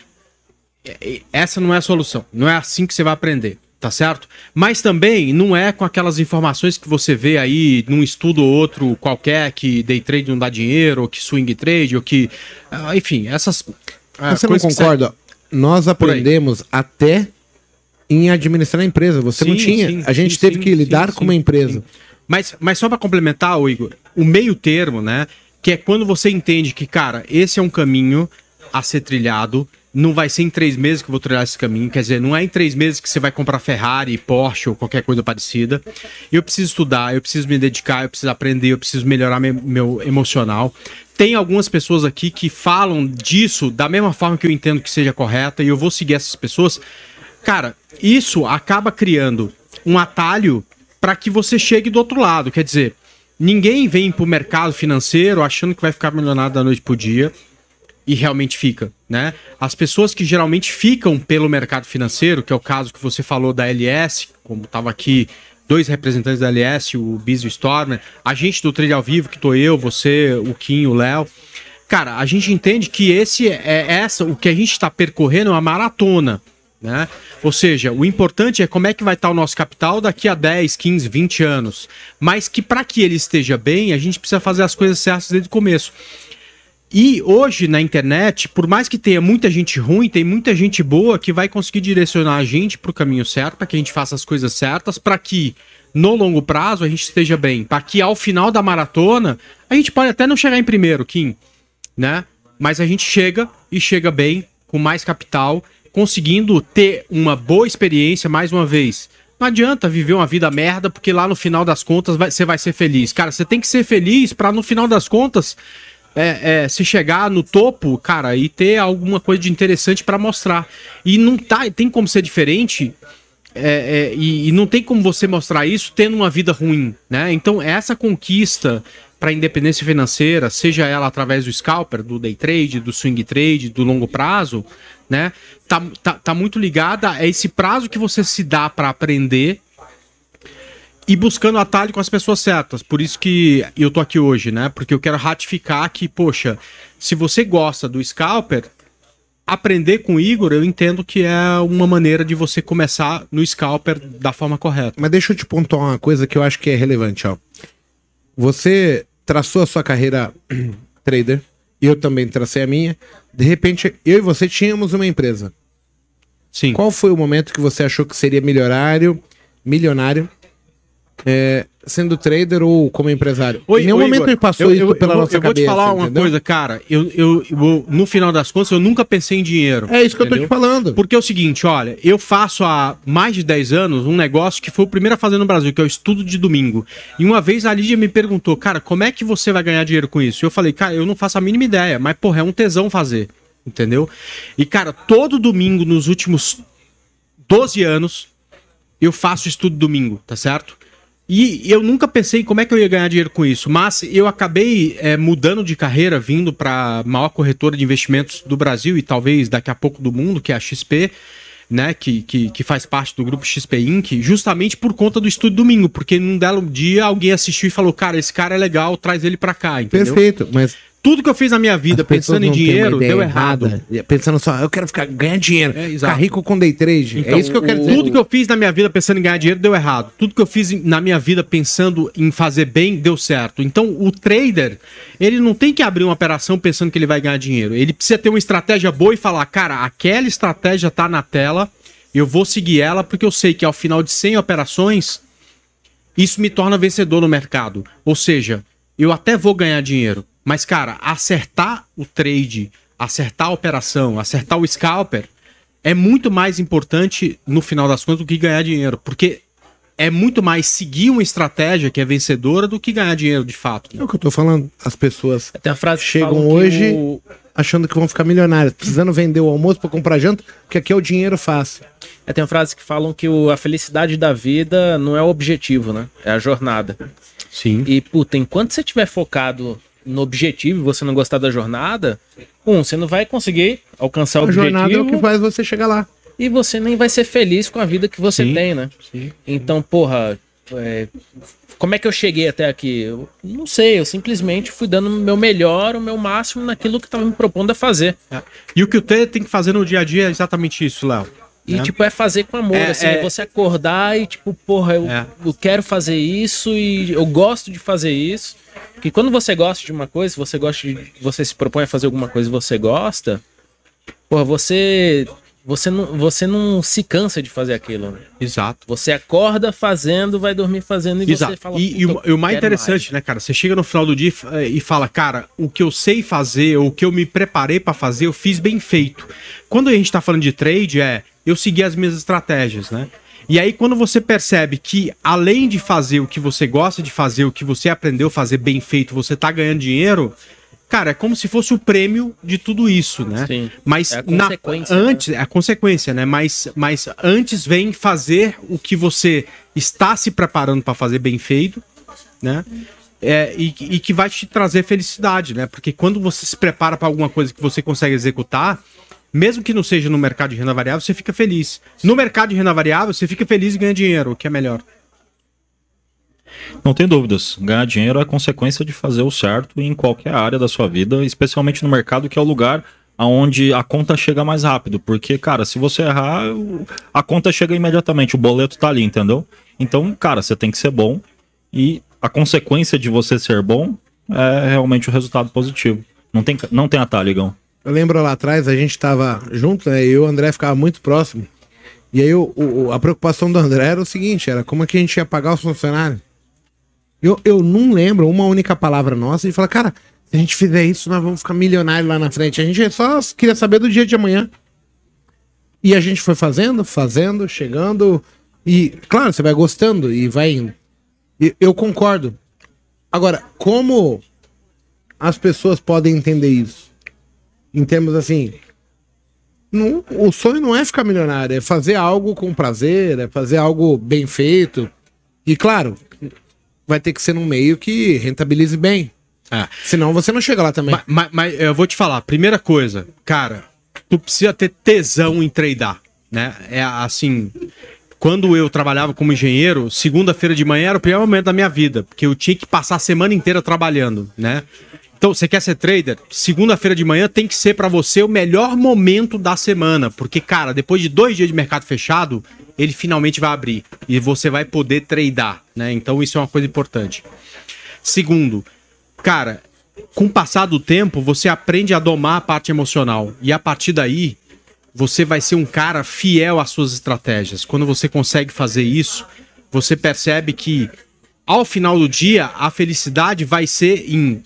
[SPEAKER 3] É, Essa não é a solução. Não é assim que você vai aprender, tá certo? Mas também não é com aquelas informações que você vê aí num estudo ou outro qualquer que day trade não dá dinheiro, ou que swing trade, ou que. ah, Enfim, essas. ah,
[SPEAKER 1] Você não
[SPEAKER 3] que você-
[SPEAKER 1] concorda? Nós aprendemos até em administrar a empresa. Você não
[SPEAKER 3] Sim,
[SPEAKER 1] tinha.
[SPEAKER 3] sim,
[SPEAKER 1] a gente
[SPEAKER 3] sim,
[SPEAKER 1] teve que lidar com uma empresa.
[SPEAKER 3] Mas, mas só para complementar, Igor, o meio termo, né? Que é quando você entende que, cara, esse é um caminho a ser trilhado. Não vai ser em três meses que eu vou trilhar esse caminho. Quer dizer, não é em três meses que você vai comprar Ferrari, Porsche ou qualquer coisa parecida. Eu preciso estudar, eu preciso me dedicar, eu preciso aprender, eu preciso melhorar meu, meu emocional. Tem algumas pessoas aqui que falam disso da mesma forma que eu entendo que seja correta e eu vou seguir essas pessoas. Cara, isso acaba criando um atalho para que você chegue do outro lado. Quer dizer, ninguém vem pro mercado financeiro achando que vai ficar milionário da noite pro dia e realmente fica, né? As pessoas que geralmente ficam pelo mercado financeiro, que é o caso que você falou da LS, como tava aqui dois representantes da LS, o Biz e o Stormer, a gente do Trade ao Vivo, que tô eu, você, o Kim, o Léo. Cara, a gente entende que esse é essa, o que a gente está percorrendo é uma maratona, né? Ou seja, o importante é como é que vai estar o nosso capital daqui a 10, 15, 20 anos. Mas que para que ele esteja bem, a gente precisa fazer as coisas certas desde o começo. E hoje na internet, por mais que tenha muita gente ruim, tem muita gente boa que vai conseguir direcionar a gente para o caminho certo, para que a gente faça as coisas certas, para que no longo prazo a gente esteja bem, para que ao final da maratona a gente pode até não chegar em primeiro, Kim, né? Mas a gente chega e chega bem, com mais capital, conseguindo ter uma boa experiência mais uma vez. Não adianta viver uma vida merda, porque lá no final das contas vai- você vai ser feliz. Cara, você tem que ser feliz para no final das contas é, é, se chegar no topo, cara, e ter alguma coisa de interessante pra mostrar. E não tá, tem como ser diferente. é, é, e, e não tem como você mostrar isso tendo uma vida ruim, né? Então essa conquista para independência financeira, seja ela através do scalper, do day trade, do swing trade, do longo prazo, né? Tá, tá, tá muito ligada a esse prazo que você se dá para aprender e buscando atalho com as pessoas certas. Por isso que eu tô aqui hoje, né? Porque eu quero ratificar que, poxa, se você gosta do scalper, aprender com o Igor, eu entendo que é uma maneira de você começar no scalper da forma correta.
[SPEAKER 1] Mas deixa eu te pontuar uma coisa que eu acho que é relevante, ó. Você traçou a sua carreira [CLEARS THROAT] trader, eu também tracei a minha. De repente, eu e você tínhamos uma empresa.
[SPEAKER 3] Sim.
[SPEAKER 1] Qual foi o momento que você achou que seria milionário, milionário, é, sendo trader ou como empresário? em nenhum momento
[SPEAKER 3] Igor,
[SPEAKER 1] ele passou
[SPEAKER 3] eu,
[SPEAKER 1] isso
[SPEAKER 3] eu,
[SPEAKER 1] pela
[SPEAKER 3] eu,
[SPEAKER 1] nossa
[SPEAKER 3] eu vou
[SPEAKER 1] cabeça.
[SPEAKER 3] te falar uma
[SPEAKER 1] entendeu?
[SPEAKER 3] coisa, cara. Eu, eu, no final das contas, eu nunca pensei em dinheiro.
[SPEAKER 1] É isso que eu tô
[SPEAKER 3] entendeu?
[SPEAKER 1] te falando.
[SPEAKER 3] Porque é o seguinte, olha, eu faço há mais de 10 anos um negócio que foi o primeiro a fazer no Brasil, que é o estudo de domingo. E uma vez a Lídia me perguntou, cara, como é que você vai ganhar dinheiro com isso? Eu falei, cara, eu não faço a mínima ideia, mas, porra, é um tesão fazer. Entendeu? E, cara, todo domingo nos últimos 12 anos, eu faço estudo domingo, tá certo? E eu nunca pensei como é que eu ia ganhar dinheiro com isso, mas eu acabei é, mudando de carreira, vindo para a maior corretora de investimentos do Brasil e talvez daqui a pouco do mundo, que é a XP, né, que, que, que faz parte do grupo XP Inc., justamente por conta do estudo domingo, porque num belo dia alguém assistiu e falou, cara, esse cara é legal, traz ele para cá, entendeu?
[SPEAKER 1] Perfeito, mas
[SPEAKER 3] Tudo que eu fiz na minha vida
[SPEAKER 1] as
[SPEAKER 3] pensando em dinheiro deu errado.
[SPEAKER 1] Pensando só, eu quero ficar ganhar dinheiro,
[SPEAKER 3] É,
[SPEAKER 1] ficar rico com day trade.
[SPEAKER 3] Então,
[SPEAKER 1] é isso que eu quero
[SPEAKER 3] o-
[SPEAKER 1] dizer.
[SPEAKER 3] Tudo que eu fiz na minha vida pensando em ganhar dinheiro deu errado. Tudo que eu fiz na minha vida pensando em fazer bem deu certo. Então, o trader, ele não tem que abrir uma operação pensando que ele vai ganhar dinheiro. Ele precisa ter uma estratégia boa e falar, cara, aquela estratégia tá na tela, eu vou seguir ela porque eu sei que ao final de 100 operações, isso me torna vencedor no mercado. Ou seja, eu até vou ganhar dinheiro, mas cara, acertar o trade, acertar a operação, acertar o scalper é muito mais importante no final das contas do que ganhar dinheiro, porque é muito mais seguir uma estratégia que é vencedora do que ganhar dinheiro de fato.
[SPEAKER 1] É o que eu tô falando. As pessoas
[SPEAKER 2] Tem a frase
[SPEAKER 1] Chegam hoje-
[SPEAKER 2] o-
[SPEAKER 1] achando que vão ficar milionários, precisando vender o almoço pra comprar janta, porque aqui é o dinheiro fácil.
[SPEAKER 2] É, tem uma frase que falam que o- a felicidade da vida não é o objetivo, né? É a jornada.
[SPEAKER 3] Sim.
[SPEAKER 2] E, puta, enquanto você estiver focado no objetivo e você não gostar da jornada, um, você não vai conseguir alcançar o
[SPEAKER 1] A
[SPEAKER 2] objetivo
[SPEAKER 1] jornada é o que faz você chegar lá.
[SPEAKER 2] e você nem vai ser feliz com a vida que você
[SPEAKER 3] Sim,
[SPEAKER 2] tem, né? Então, porra, é, como é que eu cheguei até aqui? Eu não sei, eu simplesmente fui dando o meu melhor, o meu máximo naquilo que tava me propondo a fazer.
[SPEAKER 3] É. E o que o trader tem que fazer no dia a dia é exatamente isso, Léo.
[SPEAKER 2] E,
[SPEAKER 3] né?
[SPEAKER 2] tipo, é fazer com amor,
[SPEAKER 3] É,
[SPEAKER 2] assim,
[SPEAKER 3] é-
[SPEAKER 2] você acordar e, tipo, porra, eu,
[SPEAKER 3] É.
[SPEAKER 2] eu quero fazer isso e eu gosto de fazer isso. Porque quando você gosta de uma coisa, se você gosta de, você se propõe a fazer alguma coisa e você gosta, porra, você você não, você não se cansa de fazer aquilo. né?
[SPEAKER 3] Exato.
[SPEAKER 2] Você acorda fazendo, vai dormir fazendo e
[SPEAKER 3] Exato.
[SPEAKER 2] você fala.
[SPEAKER 3] e, e o,
[SPEAKER 2] "Puta,
[SPEAKER 3] e o mais interessante, né, cara? Você chega no final do dia e eh, e fala, cara, o que eu sei fazer, o que eu me preparei pra fazer, eu fiz bem feito. Quando a gente tá falando de trade, é eu segui as minhas estratégias, né? E aí, quando você percebe que, além de fazer o que você gosta de fazer, o que você aprendeu a fazer bem feito, você tá ganhando dinheiro, cara, é como se fosse o prêmio de tudo isso, né?
[SPEAKER 2] Sim.
[SPEAKER 3] Mas
[SPEAKER 2] É a
[SPEAKER 3] na-
[SPEAKER 2] né?
[SPEAKER 3] antes, é a consequência, né? Mas, mas antes vem fazer o que você está se preparando para fazer bem feito, né? É, e, e que vai te trazer felicidade, né? Porque quando você se prepara para alguma coisa que você consegue executar, mesmo que não seja no mercado de renda variável, você fica feliz. No mercado de renda variável, você fica feliz e ganha dinheiro, o que é melhor.
[SPEAKER 4] Não tem dúvidas. Ganhar dinheiro é consequência de fazer o certo em qualquer área da sua vida, especialmente no mercado, que é o lugar onde a conta chega mais rápido. Porque, cara, se você errar, a conta chega imediatamente, o boleto tá ali, entendeu? Então, cara, você tem que ser bom e a consequência de você ser bom é realmente o resultado positivo. Não tem, não tem atalho, Igão.
[SPEAKER 1] Eu lembro lá atrás, a gente tava junto, né? Eu e o André ficava muito próximo. E aí o, o- a preocupação do André era o seguinte, era como é que a gente ia pagar os funcionários. Eu, eu não lembro uma única palavra nossa e falar, cara, se a gente fizer isso, nós vamos ficar milionários lá na frente. A gente só queria saber do dia de amanhã. E a gente foi fazendo, fazendo, chegando. E, claro, você vai gostando e vai indo. E eu concordo. Agora, como as pessoas podem entender isso? Em termos assim. não- o sonho não é ficar milionário, é fazer algo com prazer, é fazer algo bem feito. E claro, vai ter que ser num meio que rentabilize bem.
[SPEAKER 3] É.
[SPEAKER 1] Senão você não chega lá também.
[SPEAKER 3] Mas, mas- mas eu vou te falar, primeira coisa, cara, tu precisa ter tesão em tradar, né? É assim, quando eu trabalhava como engenheiro, segunda-feira de manhã era o pior momento da minha vida, porque eu tinha que passar a semana inteira trabalhando, né? Então, você quer ser trader? Segunda-feira de manhã tem que ser para você o melhor momento da semana, porque, cara, depois de dois dias de mercado fechado, ele finalmente vai abrir e você vai poder tradear, né? Então, isso é uma coisa importante. Segundo, cara, com o passar do tempo, você aprende a domar a parte emocional e a partir daí, você vai ser um cara fiel às suas estratégias. Quando você consegue fazer isso, você percebe que ao final do dia, a felicidade vai ser em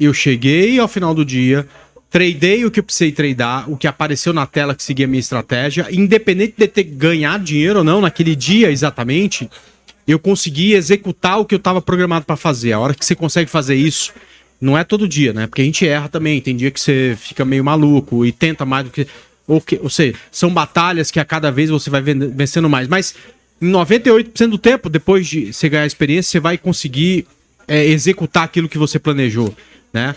[SPEAKER 3] eu cheguei ao final do dia, tradei o que eu precisei tradar, o que apareceu na tela que seguia a minha estratégia, independente de ter ganhado dinheiro ou não naquele dia exatamente, eu consegui executar o que eu estava programado para fazer. A hora que você consegue fazer isso, não é todo dia, né? Porque a gente erra também, tem dia que você fica meio maluco e tenta mais do que ou, que, ou seja, são batalhas que a cada vez você vai vencendo mais, mas em 98% do tempo, depois de você ganhar experiência, você vai conseguir é, executar aquilo que você planejou né?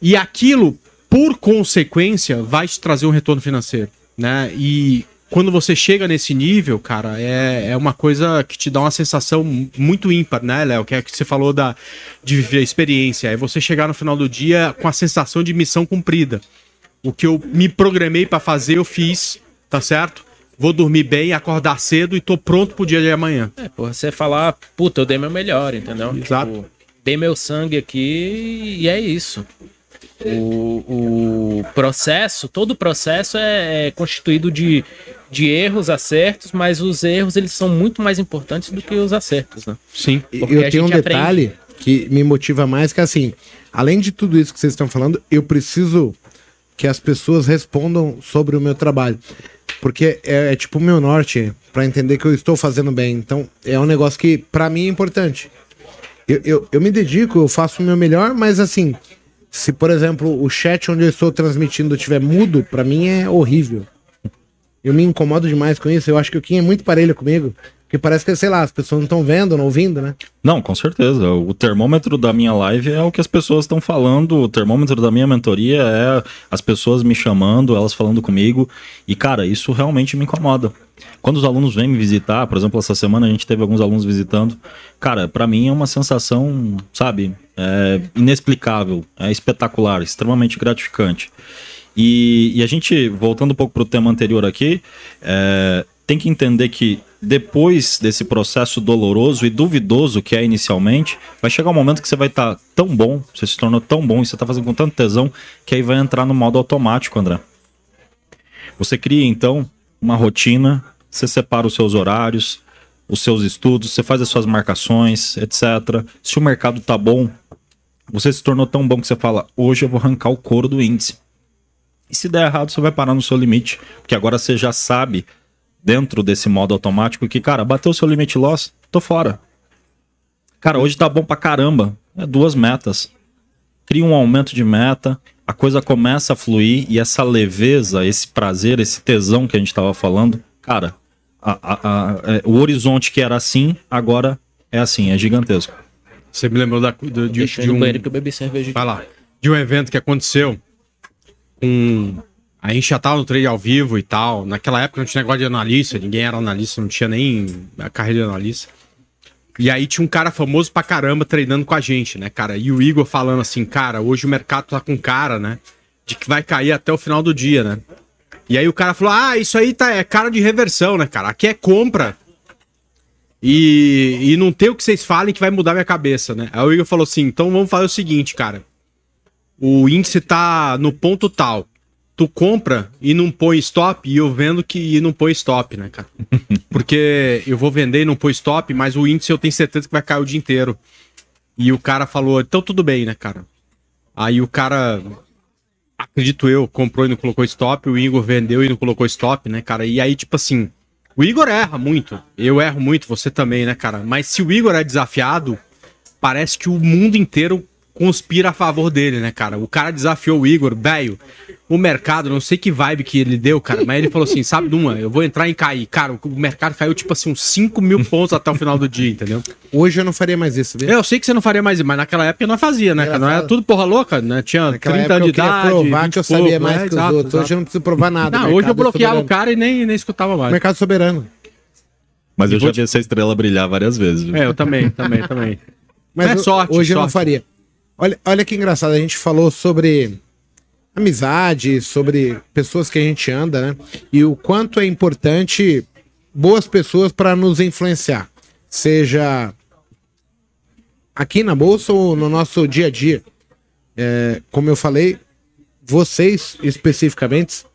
[SPEAKER 3] E aquilo, por consequência, vai te trazer um retorno financeiro, né? E quando você chega nesse nível, cara, é, é uma coisa que te dá uma sensação muito ímpar, né, Léo? Que é que você falou da, de viver a experiência. É você chegar no final do dia com a sensação de missão cumprida. O que eu me programei para fazer, eu fiz, tá certo? Vou dormir bem, acordar cedo e tô pronto pro dia de amanhã.
[SPEAKER 2] É, porra, você falar, puta, eu dei meu melhor, entendeu?
[SPEAKER 3] Exato.
[SPEAKER 2] Tipo, dei meu sangue aqui e é isso. O, o processo, todo o processo é, é, constituído de, de erros, acertos, mas os erros eles são muito mais importantes do que os acertos, né?
[SPEAKER 1] Sim. Porque eu tenho um detalhe aprende... que me motiva mais que assim, além de tudo isso que vocês estão falando, eu preciso que as pessoas respondam sobre o meu trabalho. Porque é, é tipo o meu norte para entender que eu estou fazendo bem. Então, é um negócio que para mim é importante. Eu, eu, eu me dedico, eu faço o meu melhor, mas assim, se por exemplo o chat onde eu estou transmitindo estiver mudo, para mim é horrível. Eu me incomodo demais com isso. Eu acho que o Kim é muito parelho comigo. Porque parece que, sei lá, as pessoas não estão vendo, não ouvindo, né?
[SPEAKER 4] Não, com certeza. O termômetro da minha live é o que as pessoas estão falando. O termômetro da minha mentoria é as pessoas me chamando, elas falando comigo. E, cara, isso realmente me incomoda. Quando os alunos vêm me visitar, por exemplo, essa semana a gente teve alguns alunos visitando. Cara, para mim é uma sensação, sabe, é inexplicável, é espetacular, extremamente gratificante. E, e, a gente, voltando um pouco para o tema anterior aqui, é, tem que entender que depois desse processo doloroso e duvidoso que é inicialmente, vai chegar um momento que você vai estar tá tão bom, você se tornou tão bom e você está fazendo com tanto tesão, que aí vai entrar no modo automático, André. Você cria então uma rotina, você separa os seus horários, os seus estudos, você faz as suas marcações, etc. Se o mercado tá bom, você se tornou tão bom que você fala: hoje eu vou arrancar o couro do índice. E se der errado, você vai parar no seu limite, porque agora você já sabe dentro desse modo automático que, cara, bateu o seu limite loss, tô fora. Cara, hoje tá bom pra caramba. É duas metas. Cria um aumento de meta, a coisa começa a fluir e essa leveza, esse prazer, esse tesão que a gente tava falando, cara, a, a, é, o horizonte que era assim, agora é assim, é gigantesco.
[SPEAKER 3] Você me lembrou da, do, de, de um... banheiro
[SPEAKER 2] que eu bebi cerveja.
[SPEAKER 3] Vai lá. De um evento que aconteceu com a gente já tava no trade ao vivo e tal. Naquela época não tinha negócio de analista, ninguém era analista, não tinha nem a carreira de analista. E aí tinha um cara famoso pra caramba treinando com a gente, né, cara? E o Igor falando assim, cara, hoje o mercado tá com cara, né? De que vai cair até o final do dia, né? E aí o cara falou, ah, isso aí tá, é cara de reversão, né, cara? Aqui é compra. E, e não tem o que vocês falem que vai mudar minha cabeça, né? Aí o Igor falou assim, então vamos fazer o seguinte, cara. O índice tá no ponto tal tu compra e não põe stop, e eu vendo que e não põe stop, né, cara? [LAUGHS] Porque eu vou vender e não põe stop, mas o índice eu tenho certeza que vai cair o dia inteiro. E o cara falou, então tudo bem, né, cara? Aí o cara, acredito eu, comprou e não colocou stop, o Igor vendeu e não colocou stop, né, cara? E aí, tipo assim, o Igor erra muito, eu erro muito, você também, né, cara? Mas se o Igor é desafiado, parece que o mundo inteiro conspira a favor dele, né, cara? O cara desafiou o Igor, velho. O mercado, não sei que vibe que ele deu, cara, mas ele falou assim: sabe uma, eu vou entrar em cair. Cara, o mercado caiu tipo assim, uns 5 mil pontos até o final do dia, entendeu?
[SPEAKER 1] Hoje eu não faria mais isso,
[SPEAKER 3] viu? Eu sei que você não faria mais isso, mas naquela época não fazia, né, cara? Não era tudo porra louca, né? Tinha
[SPEAKER 1] naquela 30 anos de idade. provar que eu sabia pouco, mais né? que os exato, outros. Exato. Hoje eu não preciso provar nada.
[SPEAKER 3] Não, hoje eu bloqueava é o cara e nem, nem escutava mais.
[SPEAKER 1] Mercado soberano.
[SPEAKER 4] Mas
[SPEAKER 3] E
[SPEAKER 4] eu
[SPEAKER 3] vou
[SPEAKER 4] já
[SPEAKER 3] te-
[SPEAKER 4] vi essa estrela brilhar várias vezes. viu?
[SPEAKER 3] É, eu também, também, também.
[SPEAKER 1] Mas
[SPEAKER 3] É sorte,
[SPEAKER 1] hoje eu não
[SPEAKER 3] sorte.
[SPEAKER 1] faria. Olha, olha que engraçado, a gente falou sobre amizade, sobre pessoas que a gente anda, né? E o quanto é importante boas pessoas para nos influenciar, seja aqui na bolsa ou no nosso dia a dia. É, como eu falei, vocês especificamente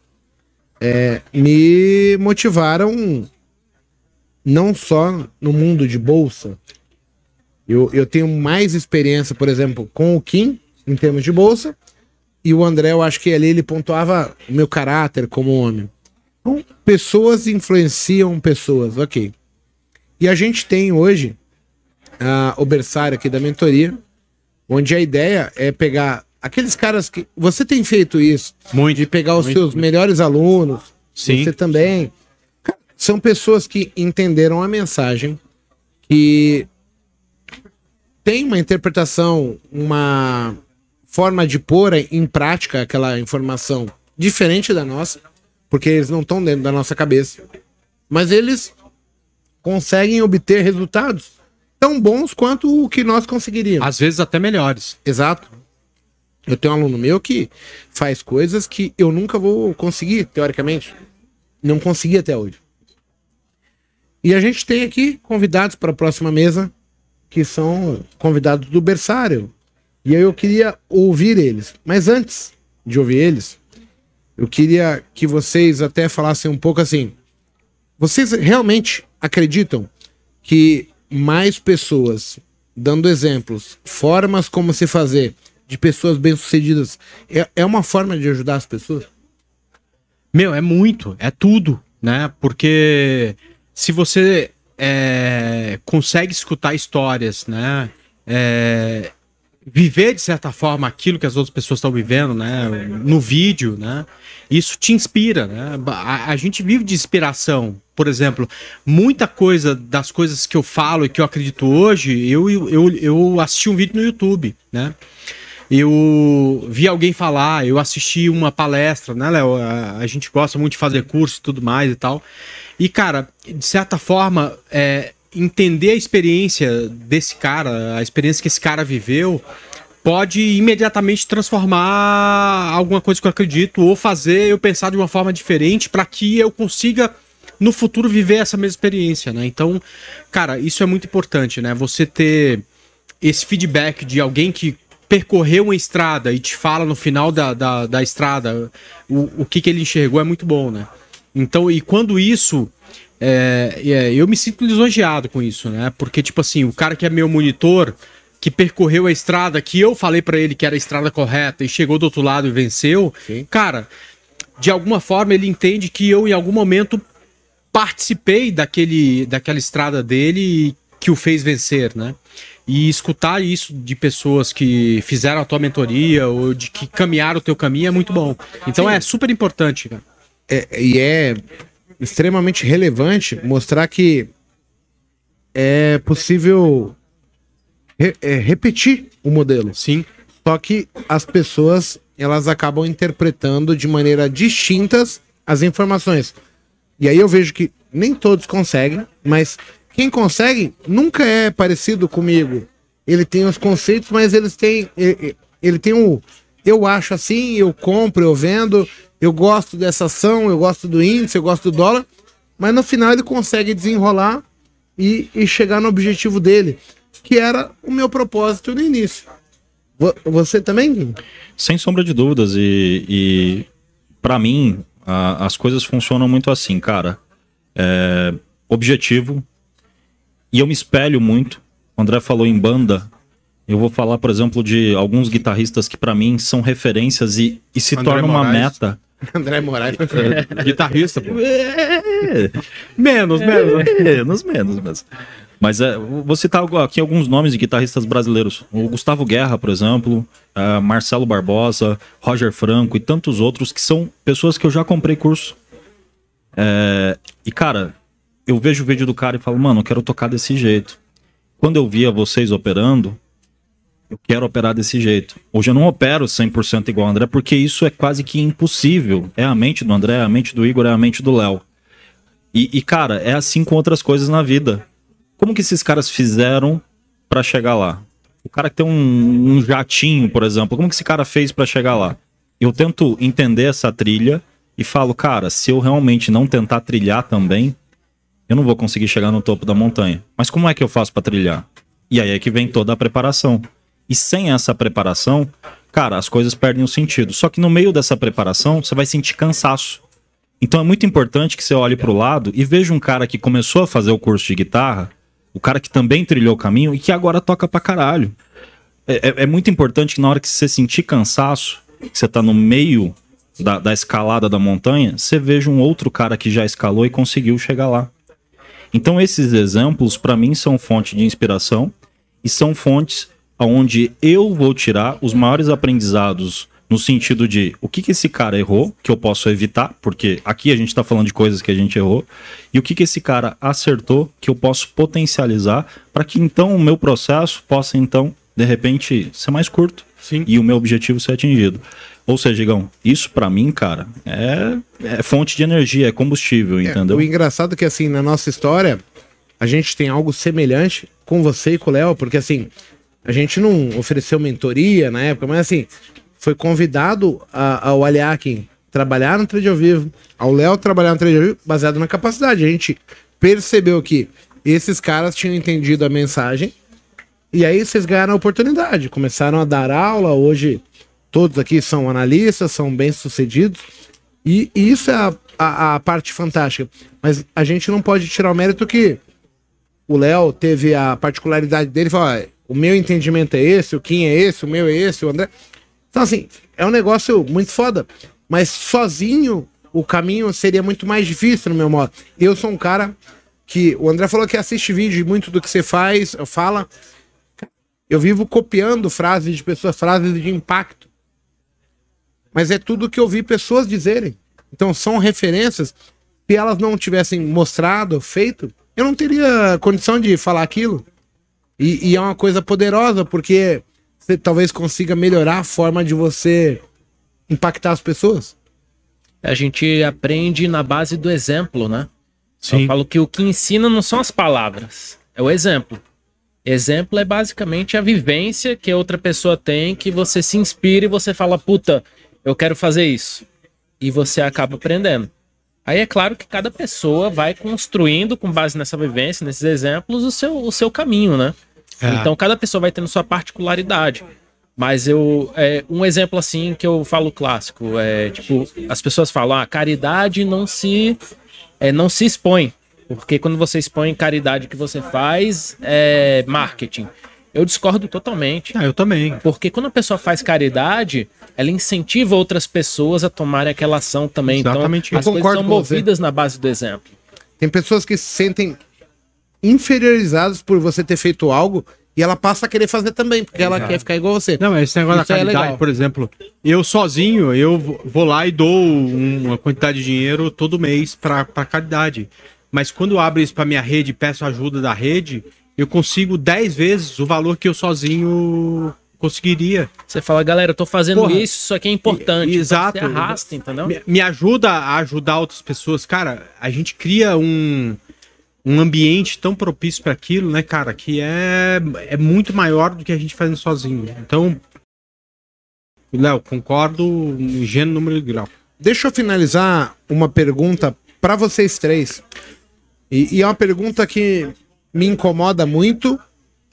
[SPEAKER 1] é, me motivaram não só no mundo de bolsa, eu, eu tenho mais experiência, por exemplo, com o Kim, em termos de bolsa, e o André, eu acho que ali ele pontuava o meu caráter como homem. Então, pessoas influenciam pessoas, ok. E a gente tem hoje ah, o berçário aqui da mentoria, onde a ideia é pegar aqueles caras que. Você tem feito isso,
[SPEAKER 3] Muito.
[SPEAKER 1] de pegar os
[SPEAKER 3] muito,
[SPEAKER 1] seus melhores alunos,
[SPEAKER 3] Sim.
[SPEAKER 1] você também. São pessoas que entenderam a mensagem, que tem uma interpretação, uma forma de pôr em prática aquela informação diferente da nossa, porque eles não estão dentro da nossa cabeça, mas eles conseguem obter resultados tão bons quanto o que nós conseguiríamos.
[SPEAKER 3] Às vezes até melhores.
[SPEAKER 1] Exato. Eu tenho um aluno meu que faz coisas que eu nunca vou conseguir, teoricamente. Não consegui até hoje. E a gente tem aqui convidados para a próxima mesa, que são convidados do berçário. E aí eu queria ouvir eles. Mas antes de ouvir eles, eu queria que vocês até falassem um pouco assim. Vocês realmente acreditam que mais pessoas dando exemplos, formas como se fazer de pessoas bem-sucedidas, é, é uma forma de ajudar as pessoas?
[SPEAKER 3] Meu, é muito, é tudo, né? Porque se você é, consegue escutar histórias, né? É, viver de certa forma aquilo que as outras pessoas estão vivendo, né? No vídeo, né? Isso te inspira, né? A, a gente vive de inspiração. Por exemplo, muita coisa das coisas que eu falo e que eu acredito hoje, eu, eu, eu assisti um vídeo no YouTube, né? Eu vi alguém falar, eu assisti uma palestra, né, Léo? A, a gente gosta muito de fazer curso e tudo mais e tal. E, cara, de certa forma, é, entender a experiência desse cara, a experiência que esse cara viveu, pode imediatamente transformar alguma coisa que eu acredito ou fazer eu pensar de uma forma diferente para que eu consiga no futuro viver essa mesma experiência, né? Então, cara, isso é muito importante, né? Você ter esse feedback de alguém que percorreu uma estrada e te fala no final da, da, da estrada o, o que, que ele enxergou é muito bom, né? Então, e quando isso. É, é, eu me sinto lisonjeado com isso, né? Porque, tipo assim, o cara que é meu monitor, que percorreu a estrada que eu falei pra ele que era a estrada correta e chegou do outro lado e venceu, cara, de alguma forma ele entende que eu, em algum momento, participei daquele, daquela estrada dele e que o fez vencer, né? E escutar isso de pessoas que fizeram a tua mentoria ou de que caminharam o teu caminho é muito bom. Então é super importante, cara.
[SPEAKER 1] É, e é extremamente relevante mostrar que é possível re- é, repetir o modelo.
[SPEAKER 3] Sim.
[SPEAKER 1] Só que as pessoas elas acabam interpretando de maneira distintas as informações. E aí eu vejo que nem todos conseguem, mas quem consegue nunca é parecido comigo. Ele tem os conceitos, mas eles têm ele, ele tem o eu acho assim, eu compro, eu vendo, eu gosto dessa ação, eu gosto do índice, eu gosto do dólar, mas no final ele consegue desenrolar e, e chegar no objetivo dele, que era o meu propósito no início. Vo- Você também, Gui?
[SPEAKER 4] Sem sombra de dúvidas. E, e para mim, a- as coisas funcionam muito assim, cara. É, objetivo. E eu me espelho muito. O André falou em banda. Eu vou falar, por exemplo, de alguns guitarristas que para mim são referências e, e se
[SPEAKER 3] André
[SPEAKER 4] tornam uma
[SPEAKER 3] Moraes.
[SPEAKER 4] meta. [LAUGHS]
[SPEAKER 1] André Moraes.
[SPEAKER 3] Guitarrista, pô.
[SPEAKER 4] É,
[SPEAKER 3] Menos, menos.
[SPEAKER 4] menos, menos, mas. Mas é, vou citar aqui alguns nomes de guitarristas brasileiros. O Gustavo Guerra, por exemplo, ah, Marcelo Barbosa, Roger Franco e tantos outros que são pessoas que eu já comprei curso. É, e, cara, eu vejo o vídeo do cara e falo, mano, eu quero tocar desse jeito. Quando eu via vocês operando, eu quero operar desse jeito. Hoje eu não opero 100% igual o André, porque isso é quase que impossível. É a mente do André, é a mente do Igor, é a mente do Léo. E, e, cara, é assim com outras coisas na vida. Como que esses caras fizeram para chegar lá? O cara que tem um, um, jatinho, por exemplo, como que esse cara fez para chegar lá? Eu tento entender essa trilha e falo, cara, se eu realmente não tentar trilhar também, eu não vou conseguir chegar no topo da montanha. Mas como é que eu faço para trilhar? E aí é que vem toda a preparação. E sem essa preparação, cara, as coisas perdem o sentido. Só que no meio dessa preparação, você vai sentir cansaço. Então é muito importante que você olhe para o lado e veja um cara que começou a fazer o curso de guitarra, o cara que também trilhou o caminho e que agora toca pra caralho. É, é, é muito importante que na hora que você sentir cansaço, que você tá no meio da, da escalada da montanha, você veja um outro cara que já escalou e conseguiu chegar lá. Então esses exemplos para mim são fonte de inspiração e são fontes onde eu vou tirar os maiores aprendizados no sentido de o que, que esse cara errou, que eu posso evitar, porque aqui a gente está falando de coisas que a gente errou, e o que, que esse cara acertou, que eu posso potencializar, para que então o meu processo possa então, de repente, ser mais curto
[SPEAKER 3] Sim.
[SPEAKER 4] e o meu objetivo ser atingido. Ou seja, Igão, isso para mim, cara, é, é, fonte de energia, é combustível,
[SPEAKER 1] É,
[SPEAKER 4] entendeu?
[SPEAKER 1] o engraçado é que, assim, na nossa história, a gente tem algo semelhante com você e com o Léo, porque, assim, a gente não ofereceu mentoria na época, mas, assim, foi convidado a- ao Aliakin trabalhar no trade ao vivo, ao Léo trabalhar no trade ao vivo, baseado na capacidade. A gente percebeu que esses caras tinham entendido a mensagem e aí vocês ganharam a oportunidade, começaram a dar aula, hoje todos aqui são analistas, são bem-sucedidos, e, e isso é a, a, a parte fantástica. Mas a gente não pode tirar o mérito que o Léo teve a particularidade dele, falar, "Ó, o meu entendimento é esse, o Kim é esse, o meu é esse, o André. Então, assim, é um negócio muito foda. Mas sozinho, o caminho seria muito mais difícil, no meu modo. Eu sou um cara que. O André falou que assiste vídeo de muito do que você faz, fala. Eu vivo copiando frases de pessoas, frases de impacto. Mas é tudo que eu vi pessoas dizerem. Então são referências. Se elas não tivessem mostrado, feito, eu não teria condição de falar aquilo. E, e é uma coisa poderosa, porque você talvez consiga melhorar a forma de você impactar as pessoas.
[SPEAKER 2] A gente aprende na base do exemplo, né?
[SPEAKER 3] Sim.
[SPEAKER 2] Eu falo que o que ensina não são as palavras, é o exemplo. Exemplo é basicamente a vivência que outra pessoa tem, que você se inspira e você fala, puta, eu quero fazer isso. E você acaba aprendendo. Aí é claro que cada pessoa vai construindo, com base nessa vivência, nesses exemplos, o seu, o seu caminho, né?
[SPEAKER 3] É.
[SPEAKER 2] Então cada pessoa vai tendo sua particularidade. Mas eu. É, um exemplo assim que eu falo clássico é tipo, as pessoas falam, ah, caridade não se. É, não se expõe. Porque quando você expõe caridade que você faz, é marketing. Eu discordo totalmente.
[SPEAKER 3] Ah, eu também.
[SPEAKER 2] Porque quando a pessoa faz caridade, ela incentiva outras pessoas a tomarem aquela ação também.
[SPEAKER 3] Exatamente.
[SPEAKER 2] Então,
[SPEAKER 1] Eu
[SPEAKER 2] as coisas
[SPEAKER 1] concordo
[SPEAKER 2] são
[SPEAKER 1] com você.
[SPEAKER 2] movidas na base do exemplo.
[SPEAKER 1] Tem pessoas que se sentem inferiorizadas por você ter feito algo e ela passa a querer fazer também, porque ela quer ficar igual você.
[SPEAKER 3] Não, esse negócio
[SPEAKER 1] Isso
[SPEAKER 3] da
[SPEAKER 1] é
[SPEAKER 3] caridade,
[SPEAKER 1] legal.
[SPEAKER 3] por exemplo, eu sozinho, eu vou lá e dou uma quantidade de dinheiro todo mês pra, pra caridade. Mas quando eu abro isso pra minha rede e peço ajuda da rede, eu consigo 10 vezes o valor que eu sozinho conseguiria.
[SPEAKER 2] Você fala, galera, eu tô fazendo
[SPEAKER 3] Porra.
[SPEAKER 2] isso, isso aqui é importante.
[SPEAKER 3] E-
[SPEAKER 2] Então
[SPEAKER 3] exato.
[SPEAKER 2] Você arrasta, entendeu?
[SPEAKER 3] Me, me ajuda a ajudar outras pessoas. Cara, a gente cria um, um ambiente tão propício para aquilo, né, cara, que é, é muito maior do que a gente fazendo sozinho. Então, Léo, concordo em gênero, número e grau.
[SPEAKER 1] Deixa eu finalizar uma pergunta para vocês três. E, e é uma pergunta que me incomoda muito,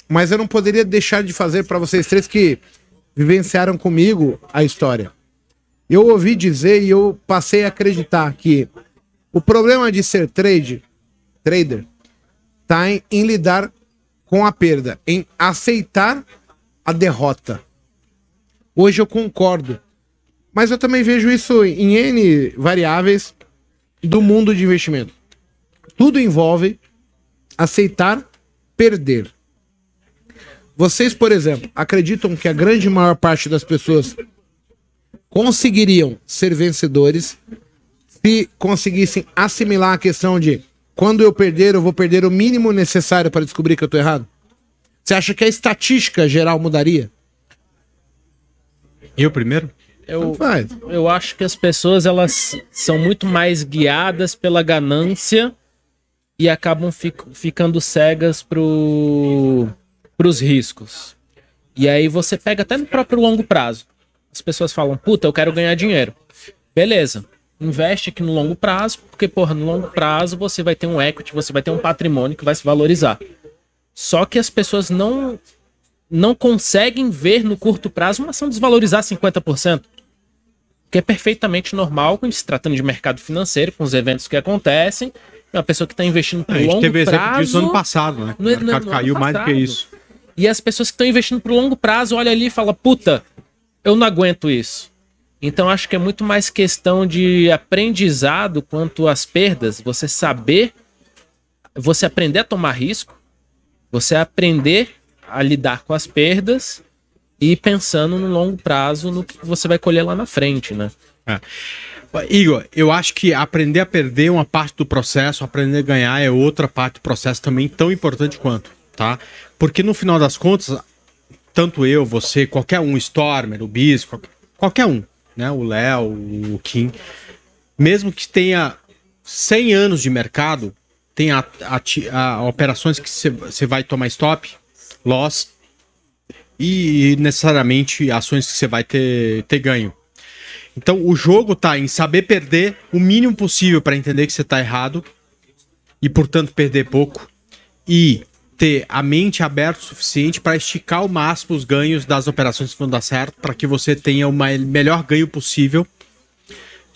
[SPEAKER 1] mas eu não poderia deixar de fazer para vocês três que vivenciaram comigo a história. Eu ouvi dizer e eu passei a acreditar que o problema de ser trade, trader, tá em, em lidar com a perda, em aceitar a derrota. Hoje eu concordo. Mas eu também vejo isso em N variáveis do mundo de investimento. Tudo envolve aceitar perder. Vocês, por exemplo, acreditam que a grande maior parte das pessoas conseguiriam ser vencedores se conseguissem assimilar a questão de quando eu perder, eu vou perder o mínimo necessário para descobrir que eu tô errado? Você acha que a estatística geral mudaria?
[SPEAKER 3] Eu primeiro?
[SPEAKER 2] Eu,
[SPEAKER 1] Faz.
[SPEAKER 2] eu acho que as pessoas elas são muito mais guiadas pela ganância e acabam fic- ficando cegas pro, pros riscos. E aí você pega até no próprio longo prazo. As pessoas falam, puta, eu quero ganhar dinheiro. Beleza. Investe aqui no longo prazo, porque, porra, no longo prazo você vai ter um equity, você vai ter um patrimônio que vai se valorizar. Só que as pessoas não não conseguem ver no curto prazo uma ação desvalorizar 50%. Que é perfeitamente normal quando se tratando de mercado financeiro, com os eventos que acontecem. É uma pessoa que está investindo por
[SPEAKER 3] A gente
[SPEAKER 2] longo
[SPEAKER 3] teve exemplo disso
[SPEAKER 2] prazo.
[SPEAKER 3] ano passado, né?
[SPEAKER 2] No-
[SPEAKER 3] o mercado
[SPEAKER 2] no- no
[SPEAKER 3] caiu mais do que isso.
[SPEAKER 2] E as pessoas que estão investindo por longo prazo olham ali e falam, puta, eu não aguento isso. Então acho que é muito mais questão de aprendizado quanto às perdas, você saber, você aprender a tomar risco, você aprender a lidar com as perdas e pensando no longo prazo no que você vai colher lá na frente, né?
[SPEAKER 3] Igor, eu acho que aprender a perder é uma parte do processo, aprender a ganhar é outra parte do processo também tão importante quanto, tá? Porque no final das contas, tanto eu, você, qualquer um, Stormer, o Bis, qualquer um, né? O Léo, o Kim, mesmo que tenha 100 anos de mercado, tem a, a a operações que você vai tomar stop, loss e necessariamente ações que você vai ter, ter ganho. Então o jogo tá em saber perder o mínimo possível para entender que você tá errado e portanto perder pouco e ter a mente aberta o suficiente para esticar ao máximo os ganhos das operações que vão dar certo para que você tenha o melhor ganho possível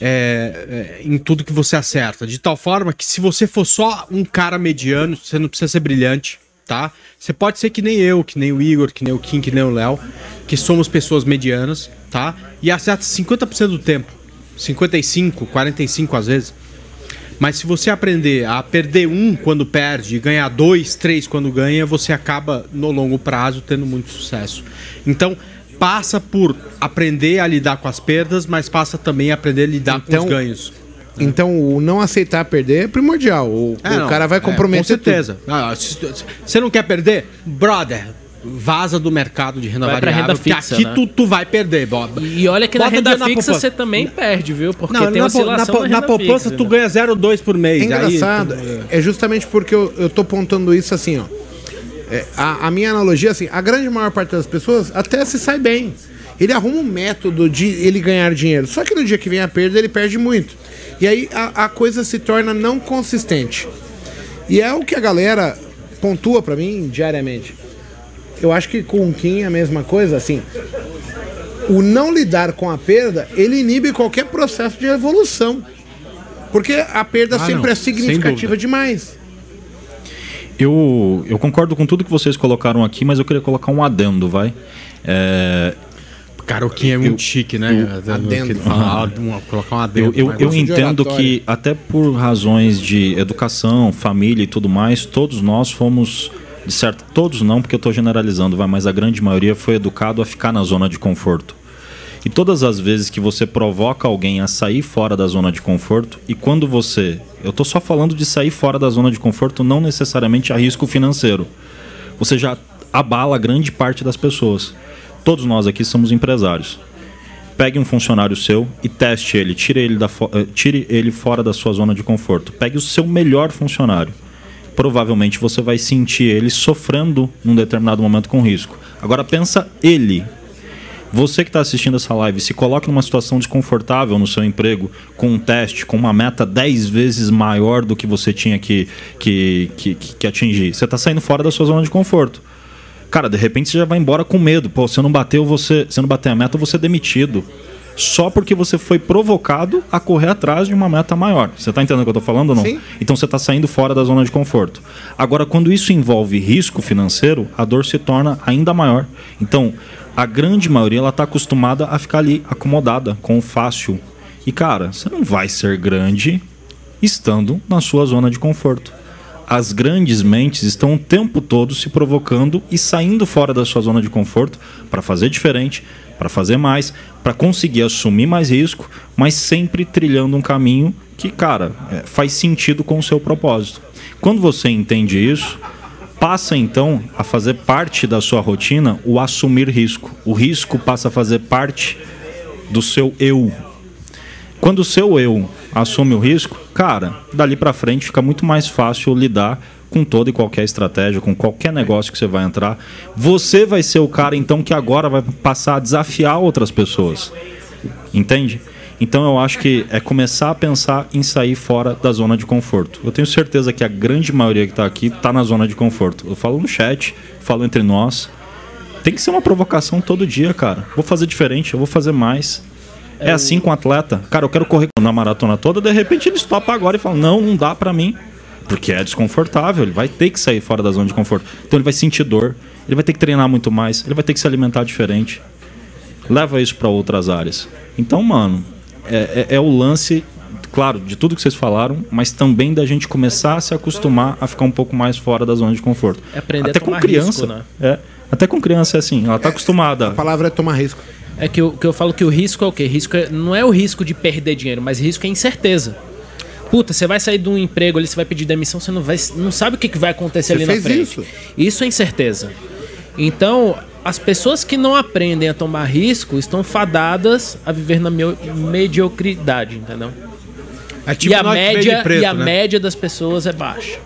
[SPEAKER 3] é, é, em tudo que você acerta. De tal forma que se você for só um cara mediano, você não precisa ser brilhante, tá? Você pode ser que nem eu, que nem o Igor, que nem o Kim, que nem o Léo, que somos pessoas medianas, tá? E acerta 50% do tempo. 55, 45 às vezes. Mas se você aprender a perder um quando perde e ganhar dois, três quando ganha, você acaba no longo prazo tendo muito sucesso. Então, passa por aprender a lidar com as perdas, mas passa também a aprender a lidar
[SPEAKER 1] Então,
[SPEAKER 3] com os ganhos.
[SPEAKER 1] Então, o não aceitar perder é primordial. O,
[SPEAKER 3] É,
[SPEAKER 1] o
[SPEAKER 3] não,
[SPEAKER 1] cara vai
[SPEAKER 3] é,
[SPEAKER 1] comprometer
[SPEAKER 3] Com certeza. Ah, se- se Você não quer perder? Brother, vaza do mercado de renda
[SPEAKER 2] Vai
[SPEAKER 3] variável,
[SPEAKER 2] renda fixa,
[SPEAKER 3] aqui
[SPEAKER 2] né?
[SPEAKER 3] tu, tu vai perder, Bob.
[SPEAKER 2] E olha que na
[SPEAKER 3] Bota
[SPEAKER 2] renda
[SPEAKER 3] na
[SPEAKER 2] fixa
[SPEAKER 3] poupança.
[SPEAKER 2] você também perde, viu? Porque
[SPEAKER 3] Não,
[SPEAKER 2] tem
[SPEAKER 3] na, po- na,
[SPEAKER 2] oscilação
[SPEAKER 3] po-
[SPEAKER 2] na,
[SPEAKER 3] na
[SPEAKER 2] renda
[SPEAKER 3] poupança
[SPEAKER 2] fixa,
[SPEAKER 3] tu
[SPEAKER 2] né?
[SPEAKER 3] ganha 0,2 por mês.
[SPEAKER 1] É
[SPEAKER 3] aí
[SPEAKER 1] engraçado.
[SPEAKER 3] tu-
[SPEAKER 1] É justamente porque eu, eu tô pontando isso assim, ó. É, a, a minha analogia, assim, a grande maior parte das pessoas até se sai bem. Ele arruma um método de ele ganhar dinheiro. Só que no dia que vem a perda, ele perde muito. E aí a, a coisa se torna não consistente. E é o que a galera pontua pra mim diariamente. Eu acho que com o Kim é a mesma coisa, assim. O não lidar com a perda, ele inibe qualquer processo de evolução. Porque a perda
[SPEAKER 3] Ah,
[SPEAKER 1] sempre
[SPEAKER 3] não,
[SPEAKER 1] é significativa demais.
[SPEAKER 4] Eu, eu concordo com tudo que vocês colocaram aqui, mas eu queria colocar um adendo, vai. É,
[SPEAKER 3] Cara, o Kim é muito chique, né?
[SPEAKER 1] eu- adendo.
[SPEAKER 3] Fala, [LAUGHS] uma- colocar um adendo.
[SPEAKER 4] Eu, eu, eu entendo que, até por razões de educação, família e tudo mais, todos nós fomos, de certo, todos não, porque eu estou generalizando, vai, mas a grande maioria foi educado a ficar na zona de conforto. E todas as vezes que você provoca alguém a sair fora da zona de conforto, e quando você. Eu estou só falando de sair fora da zona de conforto, não necessariamente a risco financeiro. Você já abala grande parte das pessoas. Todos nós aqui somos empresários pegue um funcionário seu e teste ele, tire ele, da eh, tire ele fora da sua zona de conforto. Pegue o seu melhor funcionário. Provavelmente você vai sentir ele sofrendo num determinado momento com risco. Agora pensa ele. Você que está assistindo essa live, se coloque numa situação desconfortável no seu emprego, com um teste, com uma meta 10 vezes maior do que você tinha que, que, que, que- atingir. Você está saindo fora da sua zona de conforto. Cara, de repente você já vai embora com medo. Pô, se eu não bateu, você, se não bater a meta, você é demitido. Só porque você foi provocado a correr atrás de uma meta maior. Você tá entendendo o que eu tô falando ou não?
[SPEAKER 1] Sim.
[SPEAKER 4] Então você tá saindo fora da zona de conforto. Agora, quando isso envolve risco financeiro, a dor se torna ainda maior. Então, a grande maioria ela tá acostumada a ficar ali acomodada com o fácil. E cara, você não vai ser grande estando na sua zona de conforto as grandes mentes estão o tempo todo se provocando e saindo fora da sua zona de conforto para fazer diferente, para fazer mais, para conseguir assumir mais risco, mas sempre trilhando um caminho que, cara, é, faz sentido com o seu propósito. Quando você entende isso, passa então a fazer parte da sua rotina o assumir risco. O risco passa a fazer parte do seu eu. Quando o seu eu assume o risco, cara, dali pra frente fica muito mais fácil lidar com toda e qualquer estratégia, com qualquer negócio que você vai entrar. Você vai ser o cara então que agora vai passar a desafiar outras pessoas. Entende? Então eu acho que é começar a pensar em sair fora da zona de conforto. Eu tenho certeza que a grande maioria que está aqui está na zona de conforto. Eu falo no chat, falo entre nós. Tem que ser uma provocação todo dia, cara. Vou fazer diferente, eu vou fazer mais. É assim com o atleta. Cara, eu quero correr na maratona toda, de repente eles topam agora e falam: não, não dá pra mim. Porque é desconfortável, ele vai ter que sair fora da zona de conforto. Então ele vai sentir dor, ele vai ter que treinar muito mais, ele vai ter que se alimentar diferente. Leva isso pra outras áreas. Então, mano, é, é- é o lance, claro, de tudo que vocês falaram, mas também da gente começar a se acostumar a ficar um pouco mais fora da zona de conforto.
[SPEAKER 2] É aprender a
[SPEAKER 4] Até com
[SPEAKER 2] tomar
[SPEAKER 4] criança.
[SPEAKER 2] risco, né?
[SPEAKER 4] É. Até com criança é assim, ela tá acostumada.
[SPEAKER 1] A palavra é tomar risco.
[SPEAKER 2] É que eu, que eu falo que o risco é o quê? Risco é- não é o risco de perder dinheiro, mas risco é incerteza. Puta, você vai sair de um emprego ali, você vai pedir demissão, você não, vai, não sabe o que, que vai acontecer
[SPEAKER 1] Você
[SPEAKER 2] ali na frente.
[SPEAKER 1] isso.
[SPEAKER 2] Isso é incerteza. Então, as pessoas que não aprendem a tomar risco estão fadadas a viver na mediocridade, entendeu?
[SPEAKER 3] É tipo
[SPEAKER 2] e a média
[SPEAKER 3] preto,
[SPEAKER 2] e a
[SPEAKER 3] né?
[SPEAKER 2] média das pessoas é baixa.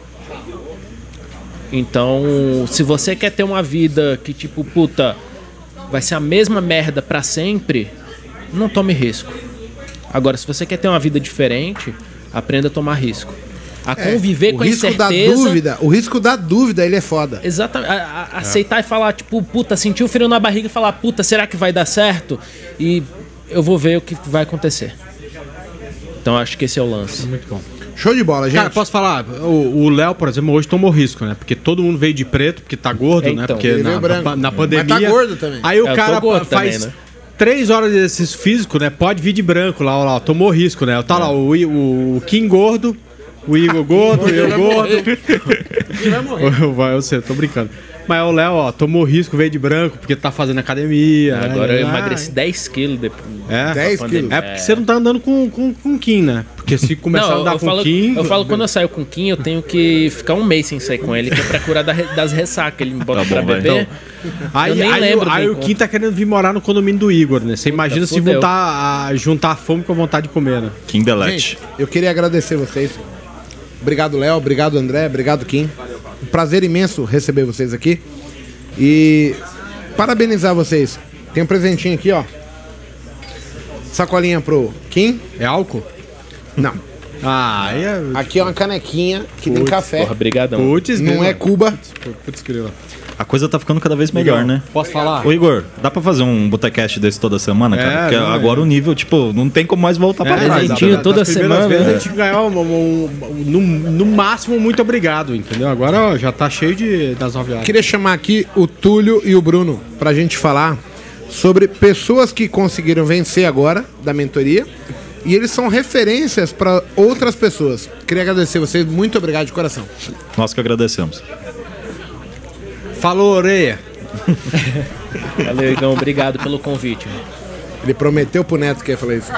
[SPEAKER 2] Então, se você quer ter uma vida que tipo, puta, vai ser a mesma merda pra sempre, não tome risco. Agora, se você quer ter uma vida diferente, aprenda a tomar risco. A conviver
[SPEAKER 1] É, o
[SPEAKER 2] com a
[SPEAKER 1] risco da
[SPEAKER 2] incerteza.
[SPEAKER 1] dúvida, o risco da dúvida, ele é foda.
[SPEAKER 2] Exatamente. a- a- Aceitar e falar, tipo, puta, sentir o frio na barriga e falar, puta, será que vai dar certo? E eu vou ver o que vai acontecer. Então acho que esse é o lance.
[SPEAKER 3] Muito bom.
[SPEAKER 1] Show de bola, gente.
[SPEAKER 3] Cara, posso falar? O Léo, por exemplo, hoje tomou risco, né? Porque todo mundo veio de preto, porque tá gordo, né?
[SPEAKER 2] então.
[SPEAKER 3] Porque
[SPEAKER 1] Ele
[SPEAKER 3] na,
[SPEAKER 1] veio branco.
[SPEAKER 3] na- na
[SPEAKER 1] Mas
[SPEAKER 3] pandemia.
[SPEAKER 1] tá gordo também.
[SPEAKER 3] Aí o
[SPEAKER 2] É, eu
[SPEAKER 3] cara faz
[SPEAKER 2] também, né?
[SPEAKER 3] três horas de exercício físico, né? Pode vir de branco lá, ó lá, ó, tomou risco, né? Tá lá o, o, o Kim gordo, o Igor gordo, [LAUGHS] eu gordo. Vai, [LAUGHS] eu sei, eu tô brincando. Mas o Léo, ó, tomou risco, veio de branco, porque tá fazendo academia.
[SPEAKER 2] Agora eu
[SPEAKER 3] Ah,
[SPEAKER 2] emagreci 10 quilos depois.
[SPEAKER 3] É,
[SPEAKER 1] 10
[SPEAKER 2] da
[SPEAKER 1] quilos.
[SPEAKER 3] é porque você não tá andando com, com, com Kim, né? Porque se começar a
[SPEAKER 2] Não,
[SPEAKER 3] andar
[SPEAKER 2] eu
[SPEAKER 3] com
[SPEAKER 2] falo,
[SPEAKER 3] Kim.
[SPEAKER 2] eu falo quando eu saio com o Kim, eu tenho que ficar um mês sem sair com ele, que é pra curar das ressacas. Ele me bota
[SPEAKER 4] Tá bom,
[SPEAKER 2] pra
[SPEAKER 4] vai.
[SPEAKER 2] beber.
[SPEAKER 3] Aí,
[SPEAKER 2] Eu nem
[SPEAKER 3] aí,
[SPEAKER 2] lembro
[SPEAKER 3] aí
[SPEAKER 2] do
[SPEAKER 3] o. Kim tá querendo vir morar no condomínio do Igor, né? Você imagina se juntar a, juntar a fome com a vontade de comer, né?
[SPEAKER 4] King Delete.
[SPEAKER 1] Gente, eu queria agradecer vocês. Obrigado, Léo. Obrigado, André. Obrigado, Kim. Um prazer imenso receber vocês aqui. E parabenizar vocês. Tem um presentinho aqui, ó. Sacolinha pro Kim.
[SPEAKER 3] É álcool?
[SPEAKER 1] Não.
[SPEAKER 3] Ah, aí é.
[SPEAKER 1] Aqui é uma canequinha que tem
[SPEAKER 3] Putz,
[SPEAKER 1] café.
[SPEAKER 2] Porra, brigadão.
[SPEAKER 3] Putz,
[SPEAKER 1] Não é Cuba.
[SPEAKER 3] Putz, grila.
[SPEAKER 4] A coisa tá ficando cada vez melhor, né?
[SPEAKER 3] Posso falar?
[SPEAKER 4] Ô Igor, dá pra fazer um botecast desse toda semana, cara?
[SPEAKER 3] É,
[SPEAKER 4] Porque
[SPEAKER 3] não,
[SPEAKER 4] agora
[SPEAKER 3] é.
[SPEAKER 4] o nível, tipo, não tem como mais voltar pra
[SPEAKER 3] É,
[SPEAKER 4] trás.
[SPEAKER 2] presentinho
[SPEAKER 4] né?
[SPEAKER 2] toda
[SPEAKER 3] das
[SPEAKER 2] semana,
[SPEAKER 3] vezes
[SPEAKER 2] né?
[SPEAKER 3] a gente ganhou um, um- um- no, no máximo muito obrigado, entendeu? Agora ó, já tá cheio de, das nove horas.
[SPEAKER 1] Queria chamar aqui o Túlio e o Bruno pra gente falar sobre pessoas que conseguiram vencer agora da mentoria e eles são referências para outras pessoas. Queria agradecer vocês, muito obrigado de coração.
[SPEAKER 4] Nós que agradecemos.
[SPEAKER 3] Falou, orelha.
[SPEAKER 2] Valeu, Igão. Obrigado pelo convite. mano.
[SPEAKER 1] Ele prometeu pro Neto que ia falar isso.